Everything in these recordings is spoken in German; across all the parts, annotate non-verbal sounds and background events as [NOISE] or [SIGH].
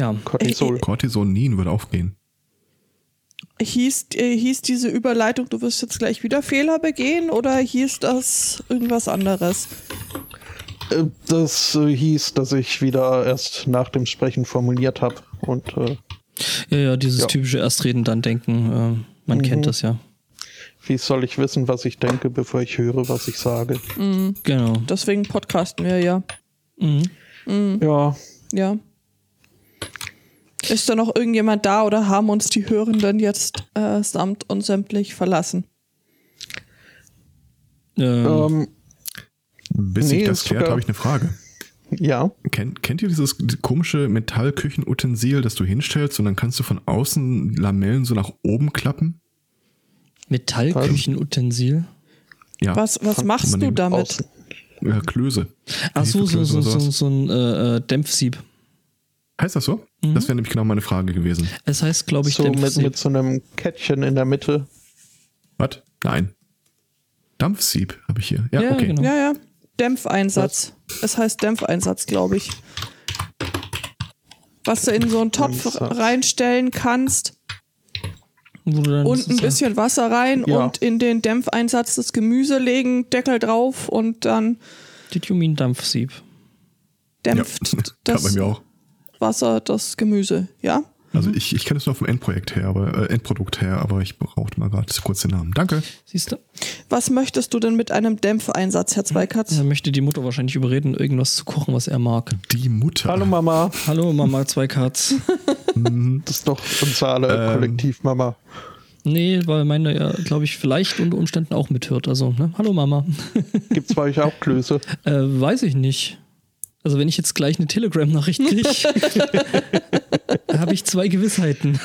Ja. Cortisol. Cortisonin würde aufgehen. Hieß, äh, hieß diese Überleitung, du wirst jetzt gleich wieder Fehler begehen oder hieß das irgendwas anderes? Äh, Das äh, hieß, dass ich wieder erst nach dem Sprechen formuliert habe. Und äh, Ja, ja, dieses Ja. typische Erstreden, dann denken. Äh, man Mhm. kennt das ja. wie soll ich wissen, was ich denke, bevor ich höre, was ich sage? Genau. Deswegen podcasten wir ja. Mhm. Ja, Ja. Ist da noch irgendjemand da oder haben uns die Hörenden jetzt äh, samt und sämtlich verlassen? Ähm, ähm, Bis Nee, sich das klärt, habe ich eine Frage. ja. Kennt, kennt ihr dieses komische Metallküchenutensil, das du hinstellst und dann kannst du von außen Lamellen so nach oben klappen? Metallküchenutensil. Ja, Was, was machst du damit? Außen. ja Klöße. Ach so, so, so, so, so ein äh, äh, Dämpfsieb. Heißt das so? Mhm. Das wäre nämlich genau meine Frage gewesen. Es heißt, glaube ich, So mit, Dämpfsieb. mit so einem Kettchen in der Mitte. Was? Nein. Dampfsieb habe ich hier. Ja, Ja, okay. genau. Ja, ja. Dämpfeinsatz. Es heißt Dämpfeinsatz, glaube ich. Was du in so einen Topf Einsatz. reinstellen kannst Wo du dann und ein bisschen Wasser rein Ja. und in den Dämpfeinsatz das Gemüse legen, Deckel drauf und dann Das Jumin Dampfsieb. dämpft ja. ja, [LAUGHS] das bei mir auch. Wasser das Gemüse. Ja? Also ich, ich kenne es nur vom Endprojekt her, aber äh, Endprodukt her, aber ich brauchte mal gerade kurz den Namen. Danke. Siehst du? Was möchtest du denn mit einem Dämpfeinsatz, Herr Zweikatz? Er möchte die Mutter wahrscheinlich überreden, irgendwas zu kochen, was er mag. Die Mutter. Hallo Mama, Hallo Mama Zweikatz. [LAUGHS] das ist doch unser aller Ähm. Kollektiv Mama. nee, weil meine ja, glaube ich, vielleicht unter Umständen auch mithört. Also, ne? Hallo Mama. Gibt's bei euch auch Klöße? [LAUGHS] Äh, weiß ich nicht. Also wenn ich jetzt gleich eine Telegram-Nachricht kriege, [LAUGHS] [LAUGHS] habe ich zwei Gewissheiten.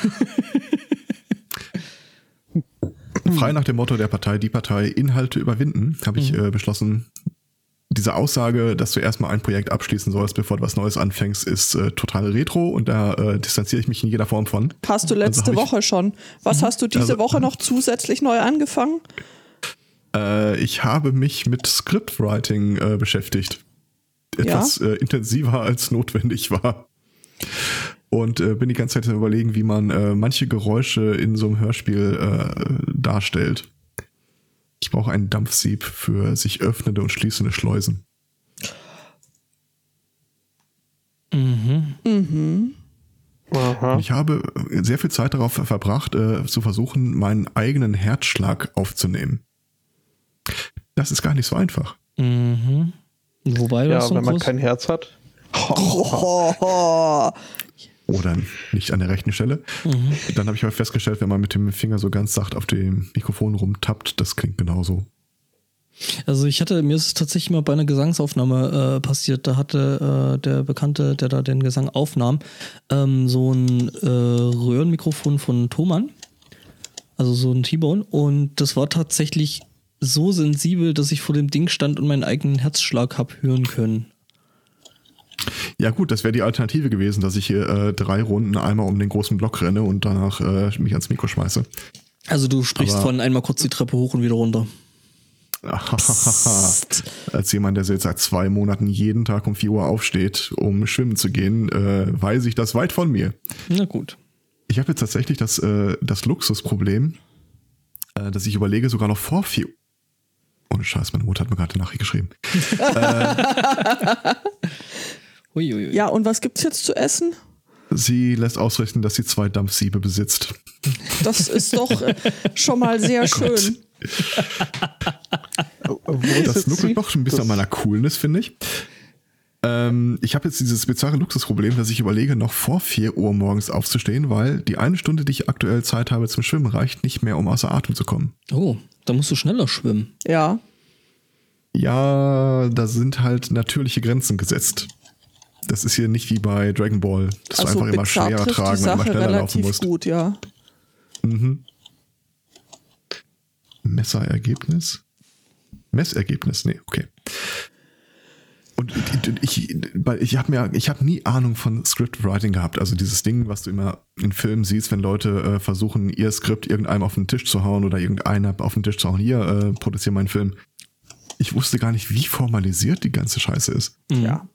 Frei nach dem Motto der Partei, die Partei Inhalte überwinden, habe ich äh, beschlossen, diese Aussage, dass du erstmal ein Projekt abschließen sollst, bevor du was Neues anfängst, ist äh, total retro und da äh, distanziere ich mich in jeder Form von. Hast du letzte Also hab ich- Woche schon. Was hast du diese Also- Woche noch zusätzlich neu angefangen? Äh, ich habe mich mit Scriptwriting äh, beschäftigt. Etwas äh, intensiver als notwendig war. Und äh, bin die ganze Zeit überlegen, wie man äh, manche Geräusche in so einem Hörspiel äh, darstellt. Ich brauche einen Dampfsieb für sich öffnende und schließende Schleusen. Aha. Und ich habe sehr viel Zeit darauf verbracht, äh, zu versuchen, meinen eigenen Herzschlag aufzunehmen. Das ist gar nicht so einfach. Mhm. Wobei das Ja, wenn man groß- kein Herz hat. Oh, [LAUGHS] Oder nicht an der rechten Stelle. Dann habe ich aber festgestellt, wenn man mit dem Finger so ganz sacht auf dem Mikrofon rumtappt, das klingt genauso. Also ich hatte, mir ist es tatsächlich mal bei einer Gesangsaufnahme äh, passiert, da hatte äh, der Bekannte, der da den Gesang aufnahm, ähm, so ein äh, Röhrenmikrofon von Thomann, also so ein T-Bone und das war tatsächlich so sensibel, dass ich vor dem Ding stand und meinen eigenen Herzschlag hab hören können. Ja gut, das wäre die Alternative gewesen, dass ich hier äh, drei Runden einmal um den großen Block renne und danach äh, mich ans Mikro schmeiße. Also du sprichst Aber- von einmal kurz die Treppe hoch und wieder runter. [LAUGHS] Als jemand, der jetzt seit zwei Monaten jeden Tag um 4 Uhr aufsteht, um schwimmen zu gehen, äh, weiß ich das weit von mir. Na gut. Ich habe jetzt tatsächlich das, äh, das Luxusproblem, äh, dass ich überlege, sogar noch vor 4 Uhr. Ohne Scheiß, meine Mutter hat mir gerade eine Nachricht geschrieben. [LAUGHS] Uiuiui. Ja, und was gibt's jetzt zu essen? Sie lässt ausrichten, dass sie zwei Dampfsiebe besitzt. Das ist doch äh, schon mal sehr schön. Wo ist Das nuckelt noch ein bisschen an meiner Coolness, finde ich. Ähm, ich habe jetzt dieses bizarre Luxusproblem, dass ich überlege, noch vor 4 Uhr morgens aufzustehen, weil die eine Stunde, die ich aktuell Zeit habe zum Schwimmen, reicht nicht mehr, um außer Atem zu kommen. Oh, da musst du schneller schwimmen. Ja. Ja, da sind halt natürliche Grenzen gesetzt. Das ist hier nicht wie bei Dragon Ball, dass Also du einfach immer schwerer tragen und immer schneller laufen musst. gut, ja. Messerergebnis? Messergebnis, nee, okay. Und ich, weil ich habe mir, ich habe nie Ahnung von Scriptwriting gehabt. Also dieses Ding, was du immer in Filmen siehst, wenn Leute äh, versuchen, ihr Skript irgendeinem auf den Tisch zu hauen oder irgendeiner auf den Tisch zu hauen. Hier, äh, produziere meinen Film. Ich wusste gar nicht, wie formalisiert die ganze Scheiße ist. Ja.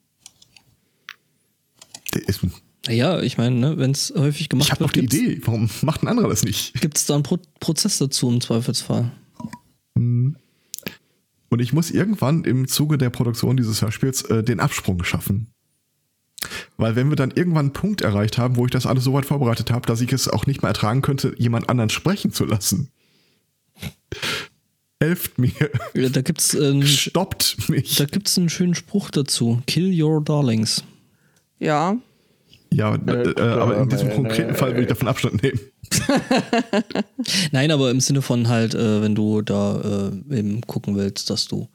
Der ist Naja, ich meine, ne, wenn es häufig gemacht Ich habe wird, auch die gibt's- Idee, warum macht ein anderer das nicht? Gibt es da einen Pro Prozess dazu im Zweifelsfall? Und ich muss irgendwann im Zuge der Produktion dieses Hörspiels äh, den Absprung schaffen. Weil wenn wir dann irgendwann einen Punkt erreicht haben, wo ich das alles so weit vorbereitet habe, dass ich es auch nicht mehr ertragen könnte, jemand anderen sprechen zu lassen. Helft mir. Ja, Da gibt es einen, Stoppt mich. da gibt's einen schönen Spruch dazu. Kill your darlings. Ja. Ja, äh, äh, aber in diesem konkreten. Fall will ich davon Abstand nehmen. [LAUGHS] Nein, aber im Sinne von halt, äh, wenn du da äh, eben gucken willst, dass du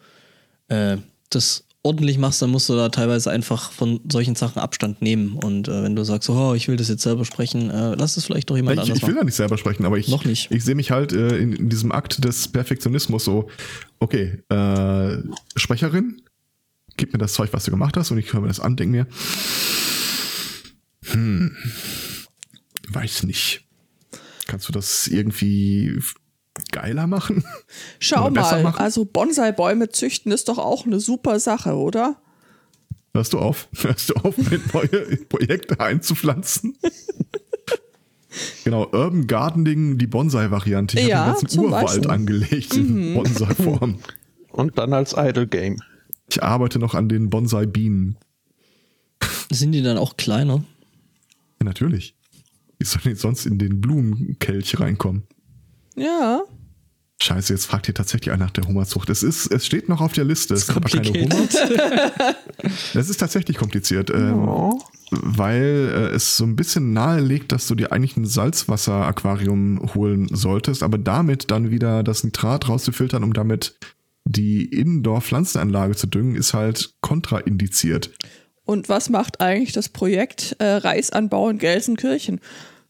äh, das ordentlich machst, dann musst du da teilweise einfach von solchen Sachen Abstand nehmen. Und äh, wenn du sagst, oh, ich will das jetzt selber sprechen, äh, lass es vielleicht doch jemand Ich, anders ich will da nicht selber sprechen, aber ich, Noch nicht. ich sehe mich halt äh, in, in diesem Akt des Perfektionismus so, okay, äh, Sprecherin, gib mir das Zeug, was du gemacht hast und ich höre mir das an, denke mir, hm, weiß nicht. Kannst du das irgendwie geiler machen? Schau mal, machen? also Bonsai-Bäume züchten ist doch auch eine super Sache, oder? Hörst du auf? [LAUGHS] Hörst du auf, mit neue Projekte einzupflanzen? [LAUGHS] genau, Urban Gardening, die Bonsai-Variante. Ich Ja, habe den ganzen Urwald Beispiel. angelegt in Bonsai-Form. Und dann als Idle Game. Ich arbeite noch an den Bonsai-Bienen. Sind die dann auch kleiner? Ja, natürlich. Wie soll denn sonst in den Blumenkelch reinkommen? Ja. Scheiße, jetzt fragt ihr tatsächlich einer nach der Hummerzucht. Es ist, es steht noch auf der Liste. Es ist aber keine Hummer. [LAUGHS] Es ist tatsächlich kompliziert, ähm, Oh. weil äh, es so ein bisschen nahelegt, dass du dir eigentlich ein Salzwasser-Aquarium holen solltest, aber damit dann wieder das Nitrat rauszufiltern, um damit die Indoor-Pflanzenanlage zu düngen, ist halt kontraindiziert. Und was macht eigentlich das Projekt äh, Reisanbau in Gelsenkirchen?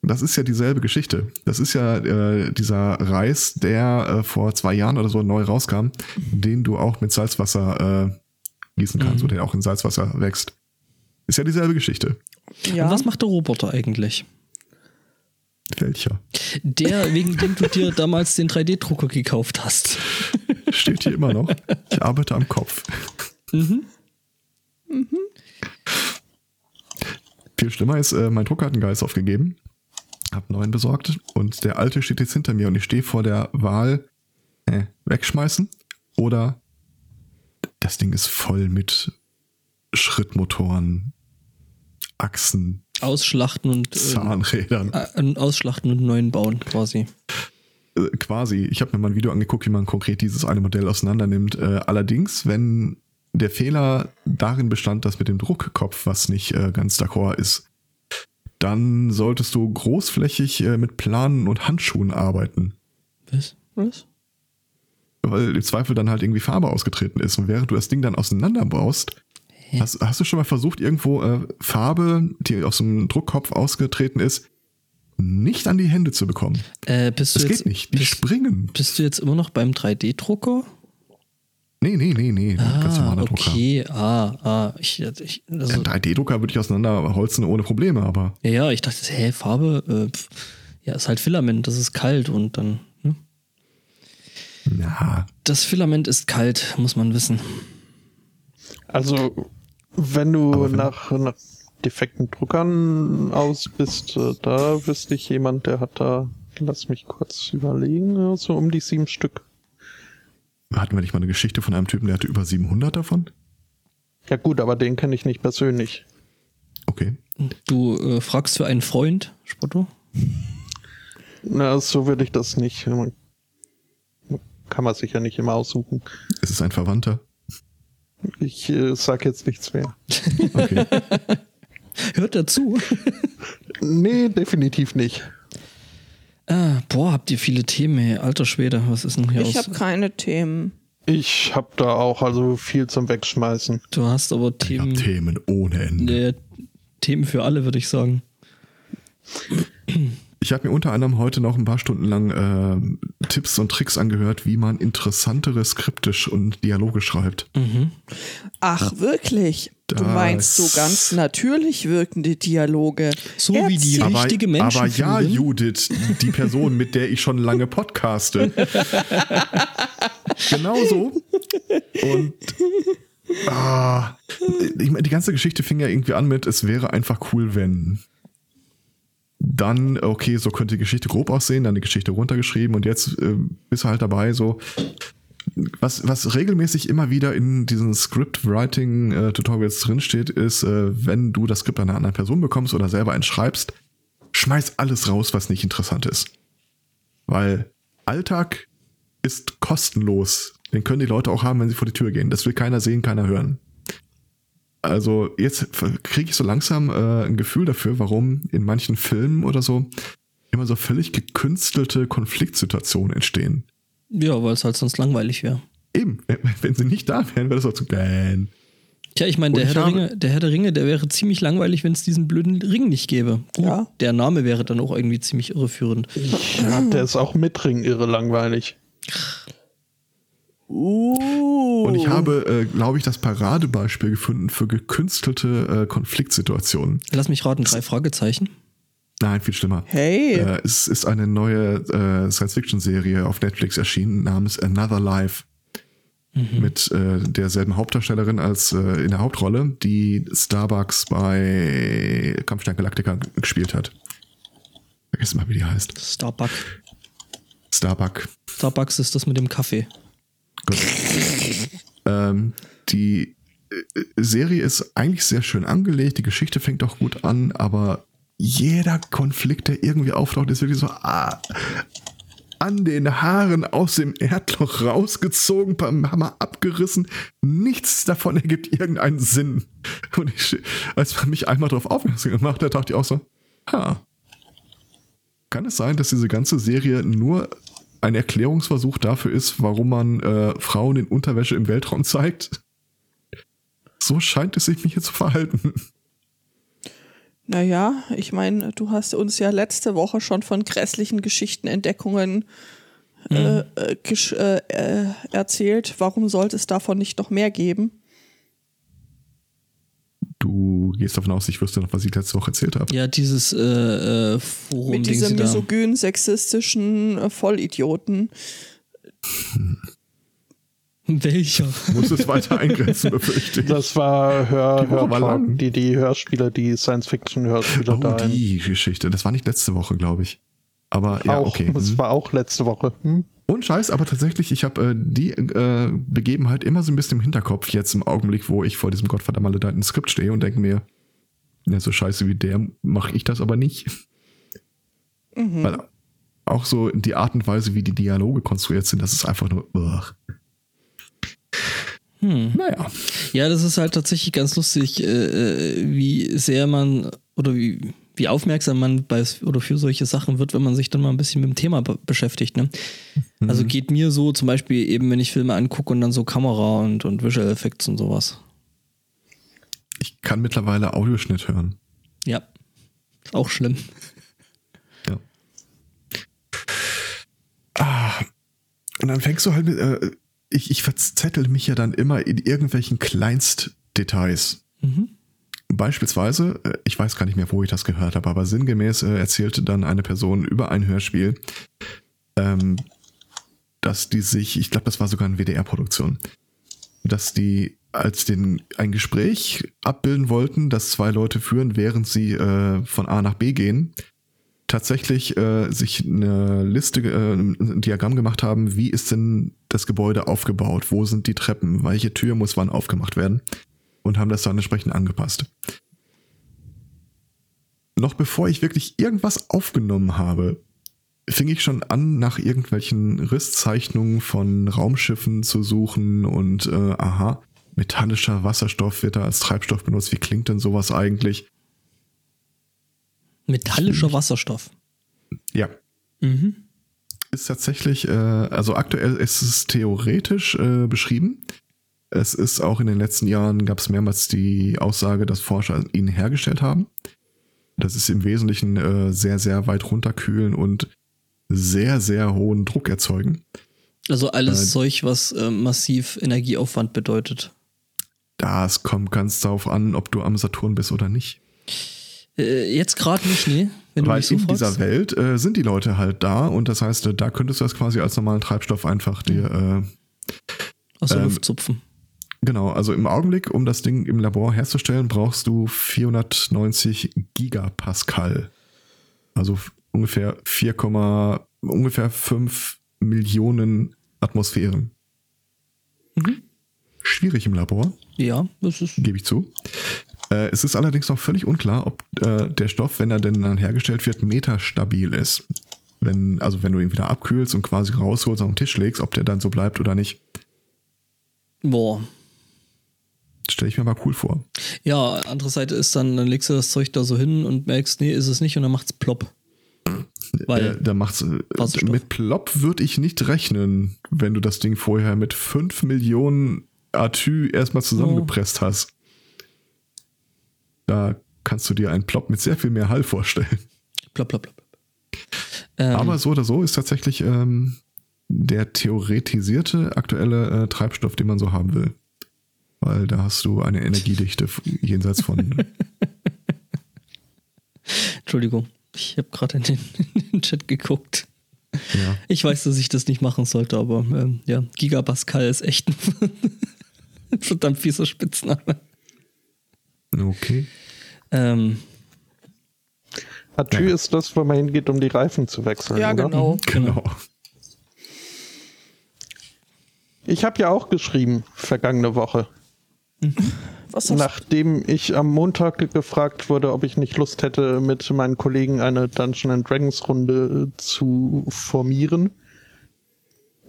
Das ist ja dieselbe Geschichte. Das ist ja äh, dieser Reis, der äh, vor zwei Jahren oder so neu rauskam, den du auch mit Salzwasser äh, gießen kannst oder der auch in Salzwasser wächst. Ist ja dieselbe Geschichte. Ja. Und was macht der Roboter eigentlich? Welcher? Der, [LAUGHS] wegen dem du dir damals den 3D-Drucker gekauft hast. Steht hier immer noch. Ich arbeite am Kopf. Viel schlimmer ist, äh, mein Drucker hat einen Geist aufgegeben. Hab neuen besorgt und der alte steht jetzt hinter mir und ich stehe vor der Wahl, äh, wegschmeißen oder das Ding ist voll mit Schrittmotoren, Achsen, Ausschlachten und äh, Zahnrädern. äh, ausschlachten und neuen bauen quasi. Äh, quasi. Ich habe mir mal ein Video angeguckt, wie man konkret dieses eine Modell auseinander nimmt. Äh, allerdings, wenn der Fehler darin bestand, dass mit dem Druckkopf was nicht äh, ganz d'accord ist, dann solltest du großflächig äh, mit Planen und Handschuhen arbeiten. Was? Was? Weil im Zweifel dann halt irgendwie Farbe ausgetreten ist. Und während du das Ding dann auseinanderbaust, hast, hast du schon mal versucht, irgendwo äh, Farbe, die aus dem Druckkopf ausgetreten ist, nicht an die Hände zu bekommen. Äh, bist du Das jetzt, geht nicht. Die bist, springen. bist du jetzt immer noch beim 3D-Drucker? Nee, nee, nee, nee. Ganz Ah, normaler Drucker. okay. Ah, ah. Ich, ich, also, Ein 3D-Drucker würde ich auseinanderholzen ohne Probleme, aber ja, ja, ich dachte, hä, Farbe? Äh, ja, ist halt Filament, das ist kalt und dann. Ne? ja, Das Filament ist kalt, muss man wissen. Also, wenn du wenn- nach, nach defekten Druckern aus bist, äh, da wüsste ich jemand, der hat da, lass mich kurz überlegen, so um die sieben Stück. Hatten wir nicht mal eine Geschichte von einem Typen, der hatte über 700 davon? Ja gut, aber den kenne ich nicht persönlich. Okay. Du äh, fragst für einen Freund, Spotto? Na, so würde ich das nicht. Man- Kann man sich ja nicht immer aussuchen. Es ist ein Verwandter. Ich äh, sag jetzt nichts mehr. Okay. [LAUGHS] Hört er zu? Nee, definitiv nicht. Ah, boah, habt ihr viele Themen, ey. Alter Schwede, was ist denn hier Ich aus? habe keine Themen. Ich hab da auch also viel zum Wegschmeißen. Du hast aber Ich hab Themen, Themen ohne Ende. äh, Themen für alle, würde ich sagen. Ich habe mir unter anderem heute noch ein paar Stunden lang äh, Tipps und Tricks angehört, wie man interessantere skriptisch und Dialoge schreibt. Ach, wirklich? Du Das- meinst so ganz natürlich wirkende Dialoge. So wie die Erzähl- richtige Menschen aber ja, führen. Judith, die Person, mit der ich schon lange podcaste. [LAUGHS] Genauso. Und ah, ich meine, die ganze Geschichte fing ja irgendwie an mit, es wäre einfach cool, wenn. Dann, okay, so könnte die Geschichte grob aussehen, dann die Geschichte runtergeschrieben und jetzt äh, bist du halt dabei, so. Was, was regelmäßig immer wieder in diesen Script-Writing-Tutorials drinsteht, ist, äh, wenn du das Skript einer anderen Person bekommst oder selber eins schreibst, schmeiß alles raus, was nicht interessant ist. Weil Alltag ist kostenlos. Den können die Leute auch haben, wenn sie vor die Tür gehen. Das will keiner sehen, keiner hören. Also jetzt kriege ich so langsam äh, ein Gefühl dafür, warum in manchen Filmen oder so immer so völlig gekünstelte Konfliktsituationen entstehen. Ja, weil es halt sonst langweilig wäre. Eben, wenn sie nicht da wären, wäre das auch zu gähn. Tja, ich meine, der, Herr der Ringe, der Herr der Ringe, der wäre ziemlich langweilig, wenn es diesen blöden Ring nicht gäbe. Ja. Der Name wäre dann auch irgendwie ziemlich irreführend. Ja, der ist auch mit Ring irre langweilig. Uh. Und ich habe, äh, glaube ich, das Paradebeispiel gefunden für gekünstelte äh, Konfliktsituationen. Lass mich raten, drei Fragezeichen. Nein, viel schlimmer. Hey. Äh, es ist eine neue äh, Science-Fiction-Serie auf Netflix erschienen namens Another Life. Mhm. Mit äh, derselben Hauptdarstellerin als äh, in der Hauptrolle, die Starbucks bei Kampfstern Galactica gespielt hat. Vergessen mal, wie die heißt. Starbuck. Starbuck. Starbucks ist das mit dem Kaffee. Gut. ähm, die äh, Serie ist eigentlich sehr schön angelegt, die Geschichte fängt auch gut an, aber jeder Konflikt, der irgendwie auftaucht, ist wirklich so ah, an den Haaren aus dem Erdloch rausgezogen, beim Hammer abgerissen. Nichts davon ergibt irgendeinen Sinn. Und ich, als man mich einmal darauf aufmerksam gemacht hat, dachte ich auch so, ha. Kann es sein, dass diese ganze Serie nur ein Erklärungsversuch dafür ist, warum man äh, Frauen in Unterwäsche im Weltraum zeigt? So scheint es sich mir hier zu verhalten. Naja, ich meine, du hast uns ja letzte Woche schon von grässlichen Geschichtenentdeckungen Mhm. gesch äh, äh, erzählt. Warum sollte es davon nicht noch mehr geben? Du gehst davon aus, ich wüsste noch, was ich letzte Woche erzählt habe. Ja, dieses äh, äh, Forum, Mit diesem sie da. misogyn, sexistischen äh, Vollidioten. [LAUGHS] Welcher? Muss es weiter eingrenzen, befürchte ich. Das war Hör, Die Woche war Hör lang. die, die Hörspieler, die Science-Fiction-Hörspieler Oh, da. die Geschichte. Das war nicht letzte Woche, glaube ich. Aber ja, auch, okay. Das Mhm. war auch letzte Woche. Hm? Und Scheiß, aber tatsächlich, ich habe äh, die äh, Begebenheit immer so ein bisschen im Hinterkopf, jetzt im Augenblick, wo ich vor diesem gottverdammt maledeiten Skript stehe und denke mir, ja, so scheiße wie der mache ich das aber nicht. Weil auch so die Art und Weise, wie die Dialoge konstruiert sind, das ist einfach nur. Ugh. Hm. Naja. Ja, das ist halt tatsächlich ganz lustig, äh, äh, wie sehr man oder wie, wie aufmerksam man bei oder für solche Sachen wird, wenn man sich dann mal ein bisschen mit dem Thema be beschäftigt. Ne? Also geht mir so zum Beispiel eben, wenn ich Filme angucke und dann so Kamera und, und Visual Effects und sowas. Ich kann mittlerweile Audioschnitt hören. Ja. Ist auch schlimm. Ja. Ah, und dann fängst du halt mit, äh, ich, ich verzettel mich ja dann immer in irgendwelchen Kleinstdetails. Mhm. Beispielsweise, äh, ich weiß gar nicht mehr, wo ich das gehört habe, aber sinngemäß äh, erzählte dann eine Person über ein Hörspiel, ähm, dass die sich, ich glaube, das war sogar eine WDR-Produktion, dass die als den ein Gespräch abbilden wollten, das zwei Leute führen, während sie äh, von A nach B gehen, tatsächlich äh, sich eine Liste, äh, ein Diagramm gemacht haben, wie ist denn das Gebäude aufgebaut, wo sind die Treppen, welche Tür muss wann aufgemacht werden und haben das dann entsprechend angepasst. Noch bevor ich wirklich irgendwas aufgenommen habe, fing ich schon an, nach irgendwelchen Risszeichnungen von Raumschiffen zu suchen und äh, aha, metallischer Wasserstoff wird da als Treibstoff benutzt. Wie klingt denn sowas eigentlich? Metallischer Wasserstoff. Ja, Mhm. ist tatsächlich, äh, also aktuell ist es theoretisch äh, beschrieben. Es ist auch in den letzten Jahren gab es mehrmals die Aussage, dass Forscher ihn hergestellt haben. Das ist im Wesentlichen äh, sehr, sehr weit runterkühlen und sehr, sehr hohen Druck erzeugen. Also alles Äh, Zeug, was äh, massiv Energieaufwand bedeutet. Das kommt ganz darauf an, ob du am Saturn bist oder nicht. Äh, jetzt gerade nicht, nee. Wenn Weil so in fragst. dieser Welt äh, sind die Leute halt da und das heißt, äh, da könntest du das quasi als normalen Treibstoff einfach dir aus der ähm, Luft zupfen. Genau, also im Augenblick, um das Ding im Labor herzustellen, brauchst du 490 Gigapascal. Also ungefähr 4, ungefähr 5 Millionen Atmosphären. Mhm. Schwierig im Labor, Ja, das ist. gebe ich zu. Äh, es ist allerdings noch völlig unklar, ob äh, der Stoff, wenn er denn dann hergestellt wird, metastabil ist. Wenn, also wenn du ihn wieder abkühlst und quasi rausholst auf den Tisch legst, ob der dann so bleibt oder nicht, Boah. Stelle ich mir mal cool vor. Ja, andere Seite ist dann, dann legst du das Zeug da so hin und merkst, nee, ist es nicht und dann macht's plopp. Weil, Äh, da macht's, äh, mit Plop würde ich nicht rechnen, wenn du das Ding vorher mit 5 Millionen Atü erstmal zusammengepresst hast. Da kannst du dir einen Plop mit sehr viel mehr Hall vorstellen. plopp, plopp, plopp. Ähm, Aber so oder so ist tatsächlich ähm, der theoretisierte aktuelle äh, Treibstoff, den man so haben will. Weil da hast du eine Energiedichte jenseits von. [LAUGHS] Entschuldigung, ich habe gerade in, den- in den Chat geguckt. ja. Ich weiß, dass ich das nicht machen sollte, aber ähm, ja, Gigapascal ist echt ein [LAUGHS] verdammt fieser Spitzname. Okay. Ähm, Atü Ja. ist das, wo man hingeht, um die Reifen zu wechseln. Ja, oder? genau. Genau. Ich habe ja auch geschrieben, vergangene Woche. Was hast Nachdem ich am Montag gefragt wurde, ob ich nicht Lust hätte, mit meinen Kollegen eine Dungeon and Dragons Runde äh, zu formieren,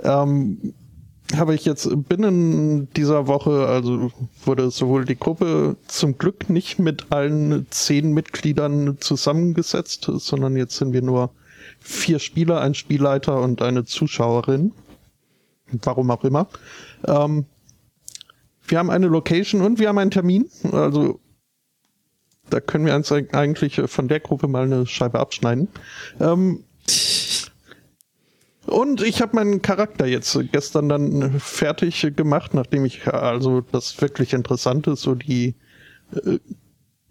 ähm, habe ich jetzt binnen dieser Woche, also wurde sowohl die Gruppe zum Glück nicht mit allen zehn Mitgliedern zusammengesetzt, sondern jetzt sind wir nur vier Spieler, ein Spielleiter und eine Zuschauerin. Warum auch immer. Ähm, wir haben eine Location und wir haben einen Termin. Also da können wir uns eig- eigentlich von der Gruppe mal eine Scheibe abschneiden. Ähm, und ich habe meinen Charakter jetzt gestern dann fertig gemacht, nachdem ich also das wirklich Interessante, so die äh,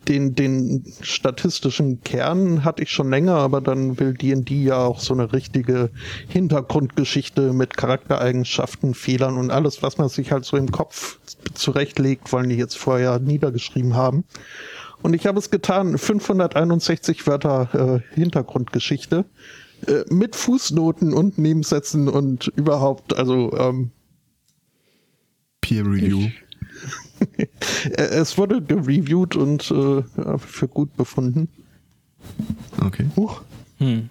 den, den statistischen Kern hatte ich schon länger, aber dann will D&D ja auch so eine richtige Hintergrundgeschichte mit Charaktereigenschaften, Fehlern und alles, was man sich halt so im Kopf zurechtlegt, wollen die jetzt vorher niedergeschrieben haben. Und ich habe es getan, 561 Wörter äh, Hintergrundgeschichte äh, mit Fußnoten und Nebensätzen und überhaupt, also ähm, Peer Review. äh, [LAUGHS] es wurde gereviewt und äh, für gut befunden. Okay. Huch. hm.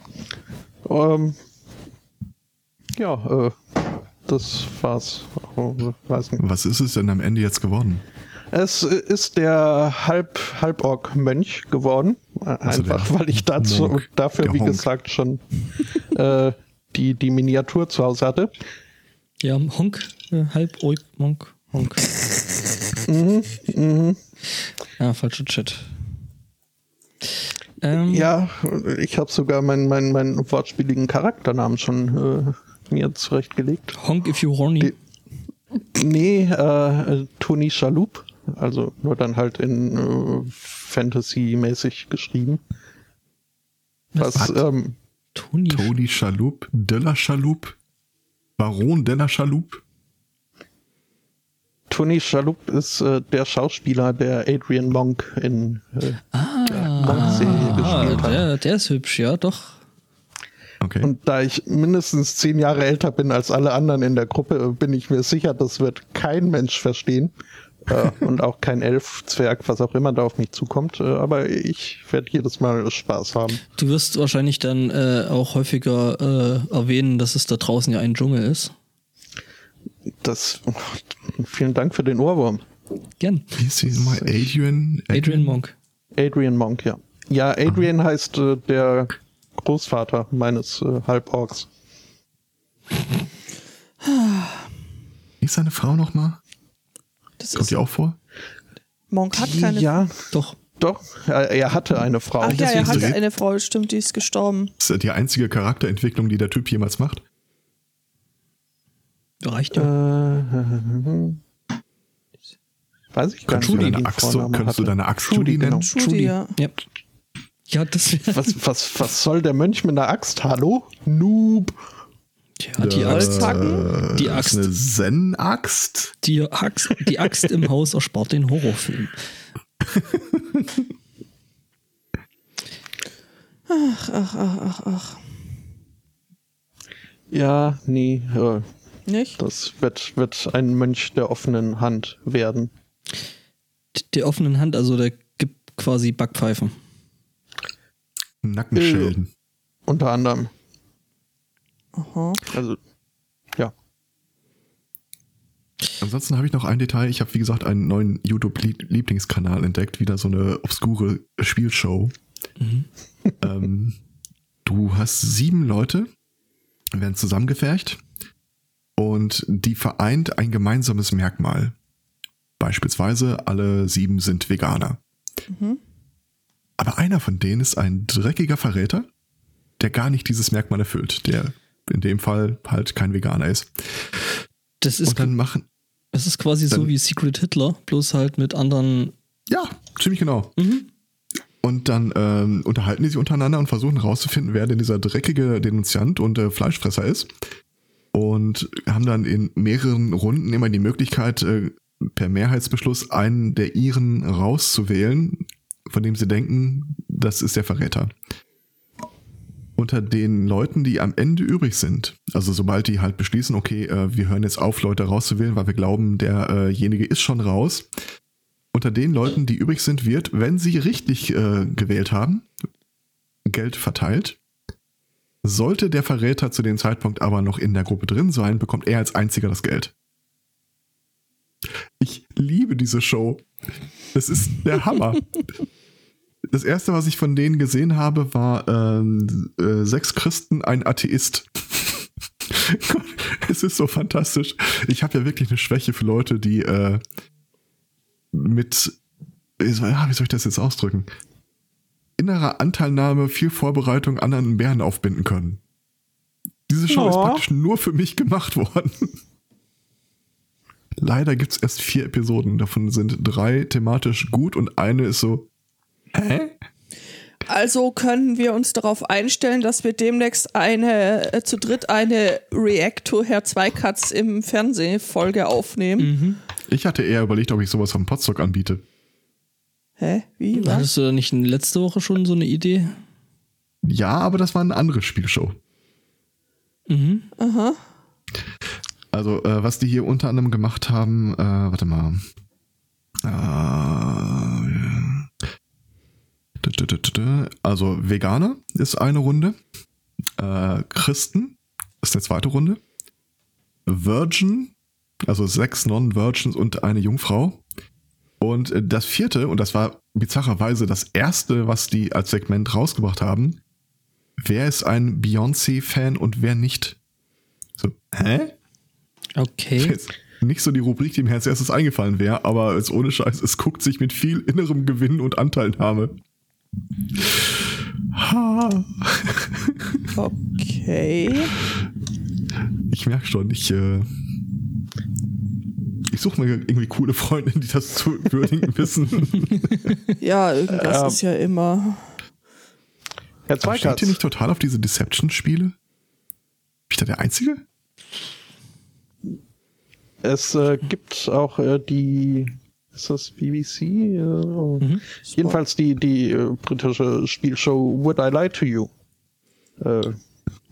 Ähm, ja, äh, das war's. Weiß nicht. Was ist es denn am Ende jetzt geworden? Es ist der Halb Halborg-Mönch geworden. Also Einfach, weil ich dazu Monk, dafür, wie Honk. gesagt, schon äh, die, die Miniatur zu Hause hatte. Ja, Honk, äh, halb Oik, Monk, Honk. [LAUGHS] Mhm, mhm. Ja, falscher Chat. Ähm, Ja, ich habe sogar meinen meinen meinen wortspieligen Charakternamen schon äh, mir zurechtgelegt. Honk if you horny. Die- Nee, äh, Tony Schalup. Also nur dann halt in äh, Fantasy-mäßig geschrieben. Was, Was? ähm. Tony Chaloup, de la Chaloup, Baron de la Chaloup. Tony Schalup ist äh, der Schauspieler, der Adrian Monk in äh, Monk-Serie Ah, gespielt hat. der, der ist hübsch, ja, doch. Okay. Und da ich mindestens zehn Jahre älter bin als alle anderen in der Gruppe, bin ich mir sicher, das wird kein Mensch verstehen. äh, [LAUGHS] und auch kein Elf, Zwerg, was auch immer da auf mich zukommt. Äh, aber ich werde jedes Mal Spaß haben. Du wirst wahrscheinlich dann äh, auch häufiger äh, erwähnen, dass es da draußen ja ein Dschungel ist. Das, vielen Dank für den Ohrwurm. Gern. Wie ist die nochmal? Adrian? Adrian Monk. Adrian Monk, ja. Ja, Adrian heißt äh, der Großvater meines äh, Halborgs. Wie ist seine Frau nochmal? Das Kommt die auch vor? Monk hat keine. Ja, Doch. doch. Er, hatte eine Frau. Ach ja, er hatte eine Frau, stimmt, die ist gestorben. Das ist die einzige Charakterentwicklung, die der Typ jemals macht. Reicht ja. Äh, [LAUGHS] weiß ich gar Könntest du nicht, wie deine Axt, so, könntest du deine Axt Judy, Judy genau. nennen? Judy, ja. ja. Ja, das. Was, was, was soll der Mönch mit einer Axt? Hallo? Noob. Ja, die Axt, Holzhacken? Die. Axt. Eine Zen-Axt? die Axt, die Axt im Haus erspart den Horrorfilm. [LAUGHS] Ach, ach, ach, ach, ach. Ja, nee, äh, Nicht? das wird, wird ein Mönch der offenen Hand werden. Der offenen Hand, also der gibt quasi Backpfeifen. Nackenschelden. Unter anderem. Aha. Also, ja. Ansonsten habe ich noch ein Detail. Ich habe, wie gesagt, einen neuen YouTube-Lieblingskanal entdeckt. Wieder so eine obskure Spielshow. ähm, du hast sieben Leute, werden zusammengefercht und die vereint ein gemeinsames Merkmal. Beispielsweise alle sieben sind Veganer. Aber einer von denen ist ein dreckiger Verräter, der gar nicht dieses Merkmal erfüllt, der in dem Fall halt kein Veganer ist. Das ist, Und dann machen, das ist quasi so dann- wie Secret Hitler, bloß halt mit anderen. Ja, ziemlich genau. Und dann ähm, unterhalten die sich untereinander und versuchen herauszufinden, wer denn dieser dreckige Denunziant und äh, Fleischfresser ist. Und haben dann in mehreren Runden immer die Möglichkeit, äh, per Mehrheitsbeschluss einen der ihren rauszuwählen, von dem sie denken, das ist der Verräter. Unter den Leuten, die am Ende übrig sind, also sobald die halt beschließen, okay, äh, wir hören jetzt auf, Leute rauszuwählen, weil wir glauben, derjenige ist schon raus, unter den Leuten, die übrig sind, wird, wenn sie richtig äh, gewählt haben, Geld verteilt. Sollte der Verräter zu dem Zeitpunkt aber noch in der Gruppe drin sein, bekommt er als einziger das Geld. Ich liebe diese Show. Das ist der Hammer. [LAUGHS] Das erste, was ich von denen gesehen habe, war ähm, äh, sechs Christen, ein Atheist. [LAUGHS] es ist so fantastisch. Ich habe ja wirklich eine Schwäche für Leute, die äh, mit, wie soll ich das jetzt ausdrücken? Innerer Anteilnahme, viel Vorbereitung anderen Bären aufbinden können. Diese Show ist Ja. praktisch nur für mich gemacht worden. Leider gibt es erst vier Episoden. Davon sind drei thematisch gut und eine ist so, hä? Also können wir uns darauf einstellen, dass wir demnächst eine äh, zu dritt eine React to Herr Zweikatz im Fernsehfolge aufnehmen. Ich hatte eher überlegt, ob ich sowas vom Potstock anbiete. Hä? Wie? Was? Hattest du da nicht letzte Woche schon so eine Idee? Ja, aber das war eine andere Spielshow. Mhm. Aha. Also, äh, was die hier unter anderem gemacht haben, äh, warte mal. Äh, also, Veganer ist eine Runde. Äh, Christen ist eine zweite Runde. Virgin, also sechs Non-Virgins und eine Jungfrau. Und äh, das vierte, und das war bizarrerweise das erste, was die als Segment rausgebracht haben, wer ist ein Beyoncé-Fan und wer nicht? So, hä? Okay. [LAUGHS] Nicht so die Rubrik, die mir als erstes eingefallen wäre, aber es ohne Scheiß, es guckt sich mit viel innerem Gewinn und Anteilnahme. Ha. Okay. Ich merke schon, ich, äh, ich suche mir irgendwie coole Freundinnen, die das zu würdigen wissen. [LAUGHS] Ja, irgendwas Ähm. ist ja immer. Herr Aber steht Zweikatz, ihr nicht total auf diese Deception-Spiele? Bin ich da der Einzige? es äh, gibt auch äh, die, ist das BBC? Äh, Jedenfalls die, die äh, britische Spielshow Would I Lie to You?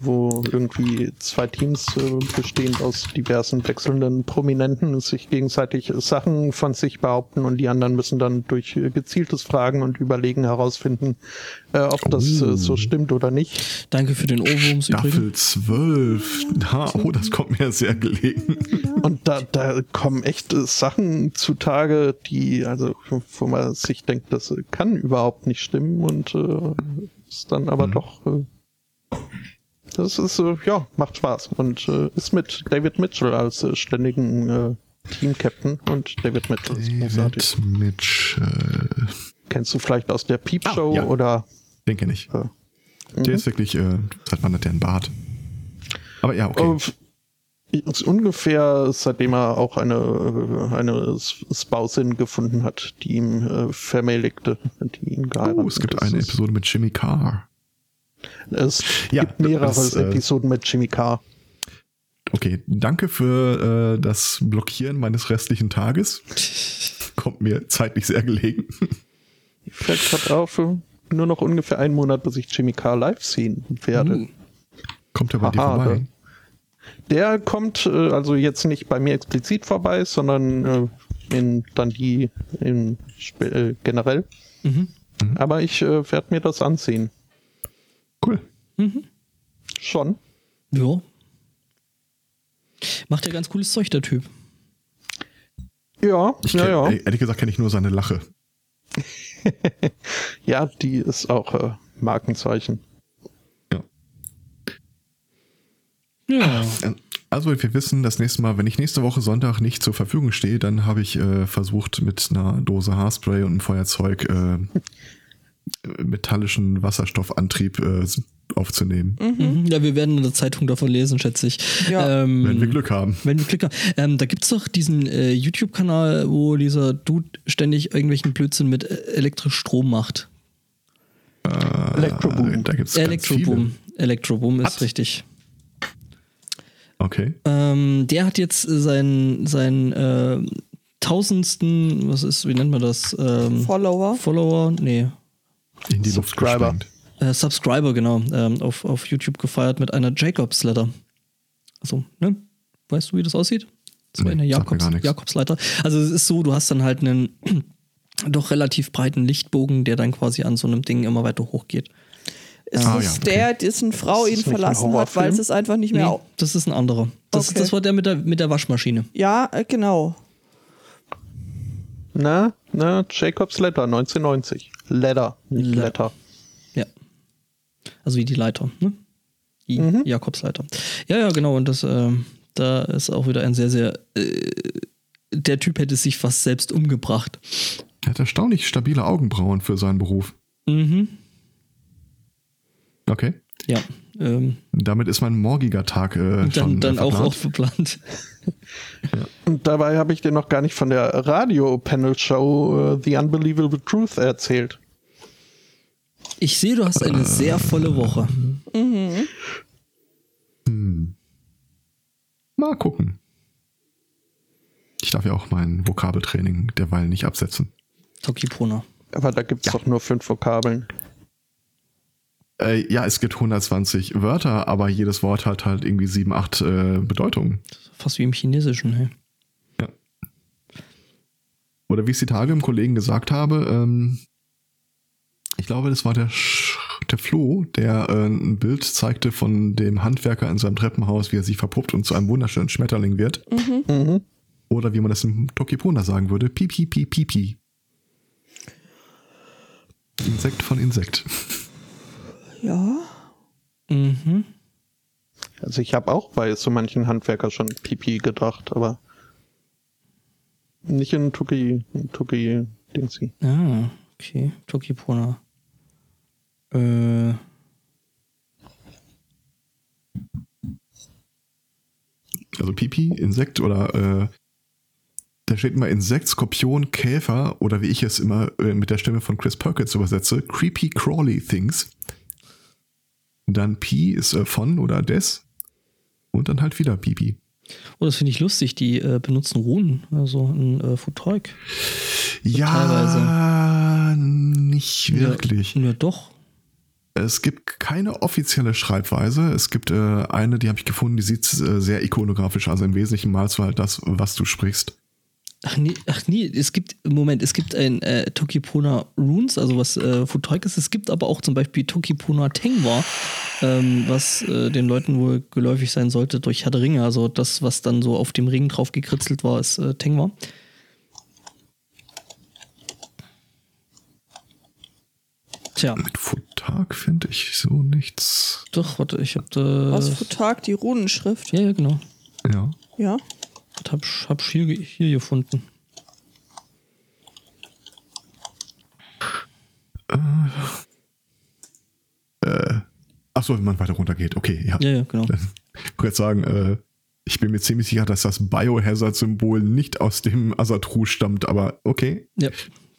Wo irgendwie zwei Teams äh, bestehend aus diversen wechselnden Prominenten sich gegenseitig Sachen von sich behaupten und die anderen müssen dann durch äh, gezieltes Fragen und Überlegen herausfinden, äh, ob das Oh. äh, so stimmt oder nicht. Danke für den übrigens. Staffel 12. Na, [LAUGHS] oh, das kommt mir sehr gelegen. Und da, da kommen echt äh, Sachen zutage, die, also, wo man sich denkt, das kann überhaupt nicht stimmen und äh, ist dann aber doch, äh, das ist, äh, ja, macht Spaß und äh, ist mit David Mitchell als äh, ständigen äh, Team-Captain und David Mitchell ist großartig. David Mitchell. Kennst du vielleicht aus der Peep Show Ah, ja. oder Den kenne ich. äh, Der ist wirklich, äh, seit wann hat der einen Bart? Aber ja, okay. Ist ungefähr seitdem er auch eine, äh, eine Spousin gefunden hat, die ihm äh, vermähligte, die ihn geheiratet Oh, es gibt hat. eine Episode mit Jimmy Carr. Es Ja, gibt mehrere das, äh, Episoden mit Jimmy Carr. Okay, danke für äh, das Blockieren meines restlichen Tages. [LAUGHS] Kommt mir zeitlich sehr gelegen. Fällt gerade auf, äh, nur noch ungefähr einen Monat, bis ich Jimmy Carr live sehen werde. Uh, Kommt er bei dir Aha, vorbei? Der kommt äh, also jetzt nicht bei mir explizit vorbei, sondern äh, in dann die in, äh, generell. Mhm. Aber ich äh, werde mir das ansehen. Cool. Schon. ja. Macht ja ganz cooles Zeug, der Typ. Ja, Ich ja, kenn, ja. ey, Ehrlich gesagt kenne ich nur seine Lache. [LAUGHS] Ja, die ist auch äh, Markenzeichen. Ja. Ja. Also wir wissen, das nächste Mal, wenn ich nächste Woche Sonntag nicht zur Verfügung stehe, dann habe ich äh, versucht mit einer Dose Haarspray und einem Feuerzeug äh, [LAUGHS] metallischen Wasserstoffantrieb äh, aufzunehmen. Mhm. Ja, wir werden in der Zeitung davon lesen, schätze ich. Ja. Ähm, Wenn wir Glück haben. Wenn wir Glück haben. Ähm, da gibt es doch diesen äh, YouTube-Kanal, wo dieser Dude ständig irgendwelchen Blödsinn mit äh, elektrisch Strom macht. Elektroboom. Äh, Da gibt's ganz Elektroboom. Elektroboom ist Was? richtig. Okay. Ähm, der hat jetzt seinen sein, äh, tausendsten, was ist, wie nennt man das? Ähm, Follower. Follower? Nee. In die Luft Subscriber. gesprengt. Äh, Subscriber, genau, ähm, auf, auf YouTube gefeiert mit einer Jacobs-Letter. Also, ne? Weißt du, wie das aussieht? So Nee, eine Jakobs. Jakobsleiter. Also es ist so, du hast dann halt einen [CLEARS THROAT] doch relativ breiten Lichtbogen, der dann quasi an so einem Ding immer weiter hochgeht. Ist Ah, das ja, okay. der, dessen Frau Ist ihn verlassen hat, weil es einfach nicht mehr. Nee, das ist ein anderer. Das, Okay. das war der mit der, mit der Waschmaschine. Ja, äh, genau. Na, na, Jacobs Letter 1990. Letter, nicht Le- Letter. Ja. Also wie die Leiter, ne? Die Mhm. Jakobsleiter. Ja, ja, genau. Und das, ähm, da ist auch wieder ein sehr, sehr. Äh, der Typ hätte sich fast selbst umgebracht. Er hat erstaunlich stabile Augenbrauen für seinen Beruf. Mhm. Okay. Ja. Ähm, Damit ist mein morgiger Tag äh, schon dann dann äh, auch, verplant. auch verplant. [LAUGHS] Und dabei habe ich dir noch gar nicht von der Radio-Panel-Show äh, The Unbelievable Truth erzählt. Ich sehe, du hast eine sehr volle Woche. Mal gucken. Ich darf ja auch mein Vokabeltraining derweil nicht absetzen. Tokipona. Aber da gibt es doch nur fünf Vokabeln. Äh, ja, es gibt 120 Wörter, aber jedes Wort hat halt irgendwie sieben, acht äh, Bedeutungen. Fast wie im Chinesischen, hey. Ja. Oder wie ich es die Tage im Kollegen gesagt habe, ähm, ich glaube, das war der, Sch der Flo, der äh, ein Bild zeigte von dem Handwerker in seinem Treppenhaus, wie er sich verpuppt und zu einem wunderschönen Schmetterling wird. Mhm. Oder wie man das im Tokipona sagen würde, pipi, pipi, pipi. Insekt von Insekt. Ja. Mhm. Also ich habe auch bei so manchen Handwerker schon Pipi gedacht, aber nicht in Tuki, Tuki Dingsy. Ah, okay. Tokipona. Äh. Also Pipi, Insekt oder äh, da steht immer Insekt, Skorpion, Käfer oder wie ich es immer äh, mit der Stimme von Chris Perkins übersetze, Creepy Crawly Things. Dann Pi ist äh, von oder des und dann halt wieder Pipi. Oh, das finde ich lustig. Die äh, benutzen Runen, also ein äh, Futrolk. Ja, nicht wirklich. Ja, ja, doch. Es gibt keine offizielle Schreibweise. Es gibt äh, eine, die habe ich gefunden, die sieht äh, sehr ikonografisch. Also im Wesentlichen malst du halt das, was du sprichst. Ach nee, ach nee, es gibt, Moment, es gibt ein äh, Tokipona Runes, also was äh, Futrolk ist. Es gibt aber auch zum Beispiel Tokipona Tengwa, ähm, was äh, den Leuten wohl geläufig sein sollte durch Herr der Ringe. Also das, was dann so auf dem Ring drauf gekritzelt war, ist äh, Tengwa. Tja, Mit Futag finde ich so nichts. doch, warte, ich hab da. Was für Tag, die Runenschrift. Ja, ja, genau. Ja. Ja. Das hab, ich- hab hier, hier gefunden. Achso, wenn man weiter runter geht. Okay, ja. Ja, ja, genau. Ich wollte jetzt sagen, äh, ich bin mir ziemlich sicher, dass das Biohazard-Symbol nicht aus dem Asatru stammt, aber okay. Ja,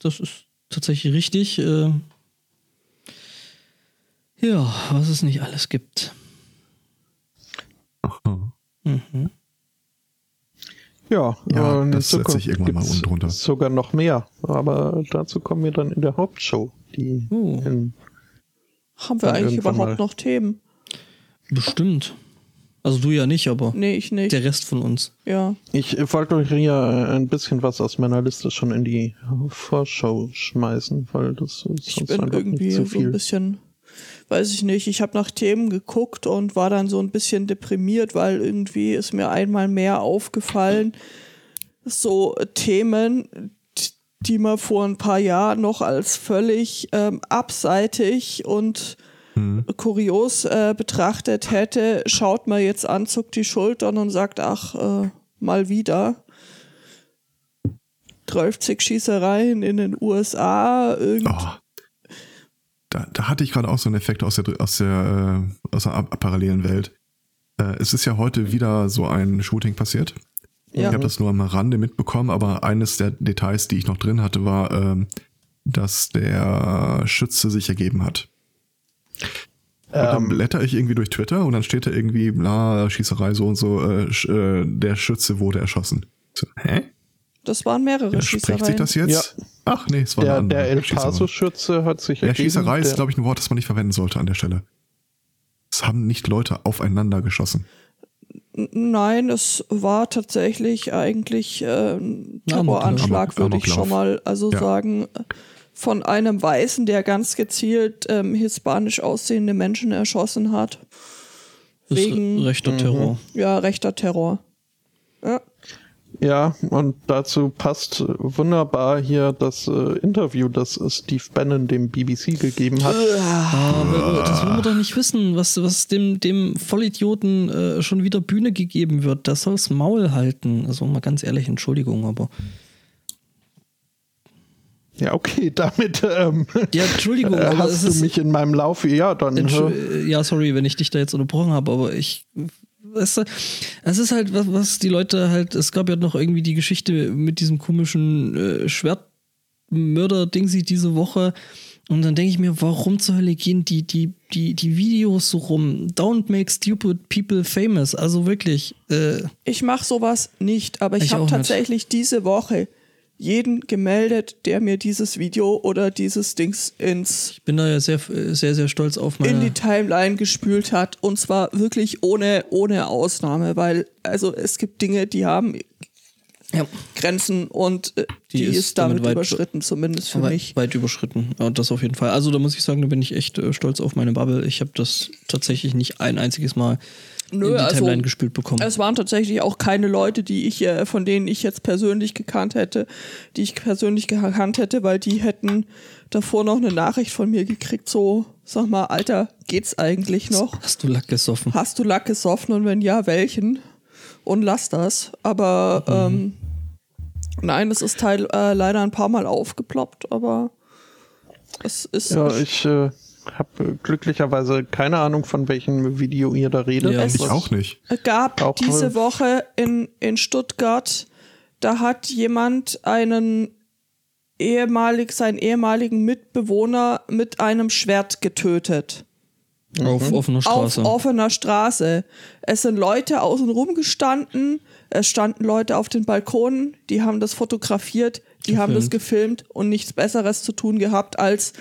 das ist tatsächlich richtig. Äh, ja, was es nicht alles gibt. Aha. Mhm. Ja, Ja, äh, in das setzt sich irgendwann mal unten drunter. Sogar noch mehr. Aber dazu kommen wir dann in der Hauptshow, die in Haben wir eigentlich überhaupt mal. noch Themen? Bestimmt. Also du ja nicht, aber Nee, ich nicht. der Rest von uns. ja. Ich wollte euch hier äh, ein bisschen was aus meiner Liste schon in die Vorschau schmeißen, weil das ist Ich sonst bin einfach irgendwie nicht so zu ein viel. bisschen, weiß ich nicht, ich habe nach Themen geguckt und war dann so ein bisschen deprimiert, weil irgendwie ist mir einmal mehr aufgefallen, so Themen, die man vor ein paar Jahren noch als völlig ähm, abseitig und kurios äh, betrachtet hätte, schaut man jetzt an, zuckt die Schultern und sagt, ach, äh, mal wieder. 30 Schießereien in den USA, irgend Oh. Da, da hatte ich gerade auch so einen Effekt aus der, aus der, äh, aus der parallelen Welt. Äh, es ist ja heute wieder so ein Shooting passiert. Ja. Ich habe das nur am Rande mitbekommen, aber eines der Details, die ich noch drin hatte, war, ähm, dass der Schütze sich ergeben hat. Und dann blätter ich irgendwie durch Twitter und dann steht da irgendwie, bla, Schießerei so und so, äh, sch, äh, der Schütze wurde erschossen. So, hä? Das waren mehrere Ja, spricht sich Schießereien. das jetzt? Ach nee, es war Der, der El Schießerei. Paso-Schütze hat sich Ja, ergeben. Schießerei ist, glaube ich, ein Wort, das man nicht verwenden sollte an der Stelle. Es haben nicht Leute aufeinander geschossen. Nein, es war tatsächlich eigentlich äh, ein. Terroranschlag, würde ich schon mal also Ja. sagen, von einem Weißen, der ganz gezielt ähm, hispanisch aussehende Menschen erschossen hat. Das ist Wegen rechter Terror. ja, rechter Terror. Ja. Ja, und dazu passt wunderbar hier das äh, Interview, das äh, Steve Bannon dem BBC gegeben hat. Aber das will man doch nicht wissen, was, was dem, dem Vollidioten äh, schon wieder Bühne gegeben wird. Das soll's Maul halten. Also mal ganz ehrlich, Entschuldigung, aber. Ja, okay, [LAUGHS] damit ähm, Ja, Entschuldigung, es hast du mich in meinem Lauf. Ja, dann. Äh, äh, ja, sorry, wenn ich dich da jetzt unterbrochen habe, aber ich. Weißt du, es ist halt, was, was die Leute halt, es gab ja noch irgendwie die Geschichte mit diesem komischen äh, Schwertmörder-Dingsi diese Woche. Und dann denke ich mir, warum zur Hölle gehen die, die, die, die Videos so rum? Don't make stupid people famous. Also wirklich, äh, Ich mache sowas nicht, aber ich, Ich habe auch nicht. tatsächlich diese Woche jeden gemeldet, der mir dieses Video oder dieses Dings ins ich bin da ja sehr, sehr, sehr stolz auf in die meine. Timeline gespült hat und zwar wirklich ohne ohne Ausnahme, weil also es gibt Dinge, die haben Ja, Grenzen und äh, Die die, ist ist, damit, damit weit- überschritten, zumindest für weit, mich. weit überschritten. Ja, das auf jeden Fall. Also da muss ich sagen, da bin ich echt äh, stolz auf meine Bubble. Ich habe das tatsächlich nicht ein einziges Mal Nö, in die also- Timeline gespült bekommen. Es waren tatsächlich auch keine Leute, die ich, äh, von denen ich jetzt persönlich gekannt hätte, die ich persönlich gekannt hätte, weil die hätten davor noch eine Nachricht von mir gekriegt, so, sag mal, Alter, geht's eigentlich noch? Hast du Lack gesoffen? Hast du Lack gesoffen und wenn ja, welchen? Und lass das. Aber ähm, nein, es ist Teil, äh, leider ein paar Mal aufgeploppt, aber es ist. ja, ich äh, habe glücklicherweise keine Ahnung, von welchem Video ihr da redet. Ja, Ich auch nicht. gab Auch diese. Woche in, in Stuttgart, da hat jemand einen ehemalig, seinen ehemaligen Mitbewohner mit einem Schwert getötet. Auf offener Straße. Auf offener Straße. Es sind Leute außen rum gestanden, es standen Leute auf den Balkonen, die haben das fotografiert, die haben das gefilmt und nichts Besseres zu tun gehabt, als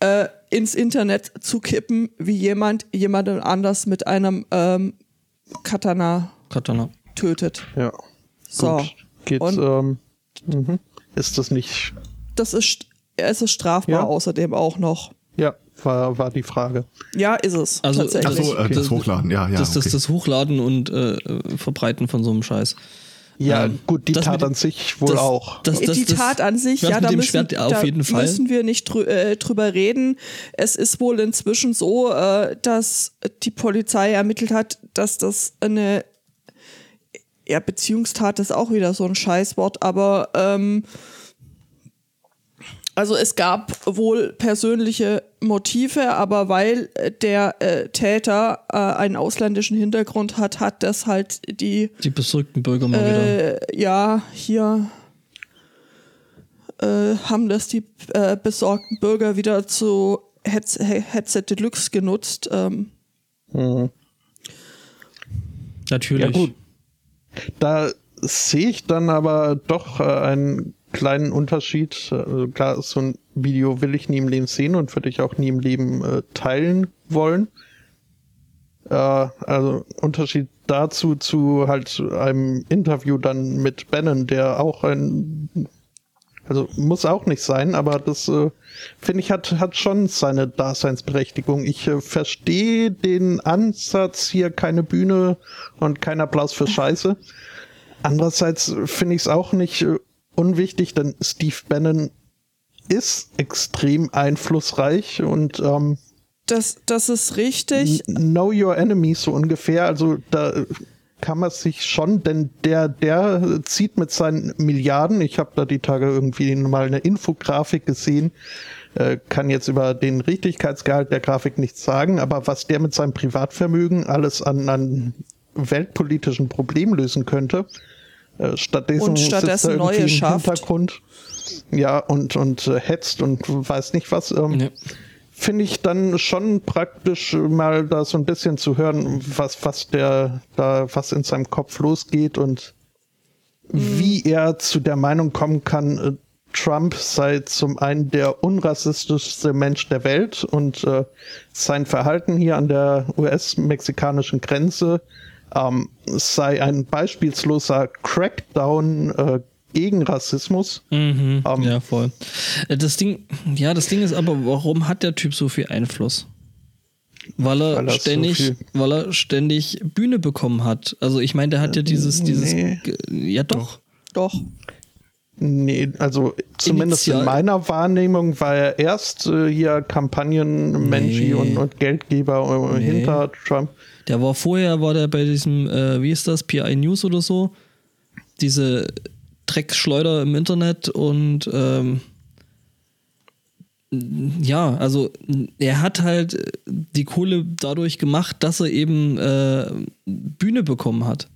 äh, ins Internet zu kippen, wie jemand jemanden anders mit einem ähm, Katana Katana. tötet. Ja. So. Gut. Geht's, Und- ähm, mhm. Ist das nicht. Das ist, es ist strafbar Ja. außerdem auch noch. Ja, war, war die Frage. Ja, ist es. Also, Ach tatsächlich. so, äh, das. Hochladen, ja, ja. das, das, okay. das Hochladen und äh, Verbreiten von so einem Scheiß. Ja, Ähm, gut, die das Tat an sich wohl das- auch. das- die Tat an sich, das ja, mit da dem müssen, Schwert auf da jeden Fall. müssen wir nicht drü äh, drüber reden. Es ist wohl inzwischen so, äh, dass die Polizei ermittelt hat, dass das eine ja, Beziehungstat ist auch wieder so ein Scheißwort, aber ähm, also es gab wohl persönliche Motive, aber weil äh, der äh, Täter äh, einen ausländischen Hintergrund hat, hat das halt die Die besorgten Bürger mal wieder. äh, ja, hier äh, haben das die äh, besorgten Bürger wieder zu Heads Headset Deluxe genutzt. Ähm, Mhm. Natürlich. Ja, gut. Da sehe ich dann aber doch äh, einen kleinen Unterschied. Also klar, so ein Video will ich nie im Leben sehen und würde ich auch nie im Leben äh, teilen wollen. Äh, also Unterschied dazu zu halt einem Interview dann mit Bannon, der auch ein also muss auch nicht sein, aber das äh, finde ich hat hat schon seine Daseinsberechtigung. Ich äh, verstehe den Ansatz hier keine Bühne und kein Applaus für Scheiße. Andererseits finde ich es auch nicht äh, unwichtig, denn Steve Bannon ist extrem einflussreich und ähm, das, das ist richtig. Know Your Enemy so ungefähr. Also da kann man sich schon, denn der, der zieht mit seinen Milliarden, ich habe da die Tage irgendwie mal eine Infografik gesehen, äh, kann jetzt über den Richtigkeitsgehalt der Grafik nichts sagen, aber was der mit seinem Privatvermögen alles an, an weltpolitischen Problemen lösen könnte, äh, stattdessen, und stattdessen er neue im schafft. Hintergrund. Ja, und, und äh, hetzt und weiß nicht was. Ähm, Ja. Finde ich dann schon praktisch, mal da so ein bisschen zu hören, was, was der da, was in seinem Kopf losgeht und wie er zu der Meinung kommen kann, äh, Trump sei zum einen der unrassistischste Mensch der Welt und äh, sein Verhalten hier an der US-mexikanischen Grenze ähm, sei ein beispielsloser Crackdown äh, gegen Rassismus. Mhm, Ähm, ja, voll. Äh, Das Ding, ja, das Ding ist aber, warum hat der Typ so viel Einfluss? Weil er, Weil er so ständig, viel- weil er ständig Bühne bekommen hat. Also ich meine, der hat ja dieses, dieses, nee. ja doch. Doch. Nee, also zumindest Initial- in meiner Wahrnehmung war er erst äh, hier Kampagnenmensch Nee. und, und Geldgeber äh, Nee. hinter Trump. Der war vorher, war der bei diesem, äh, wie ist das, PI News oder so? Diese Dreckschleuder im Internet und ähm, ja, also er hat halt die Kohle dadurch gemacht, dass er eben äh, Bühne bekommen hat.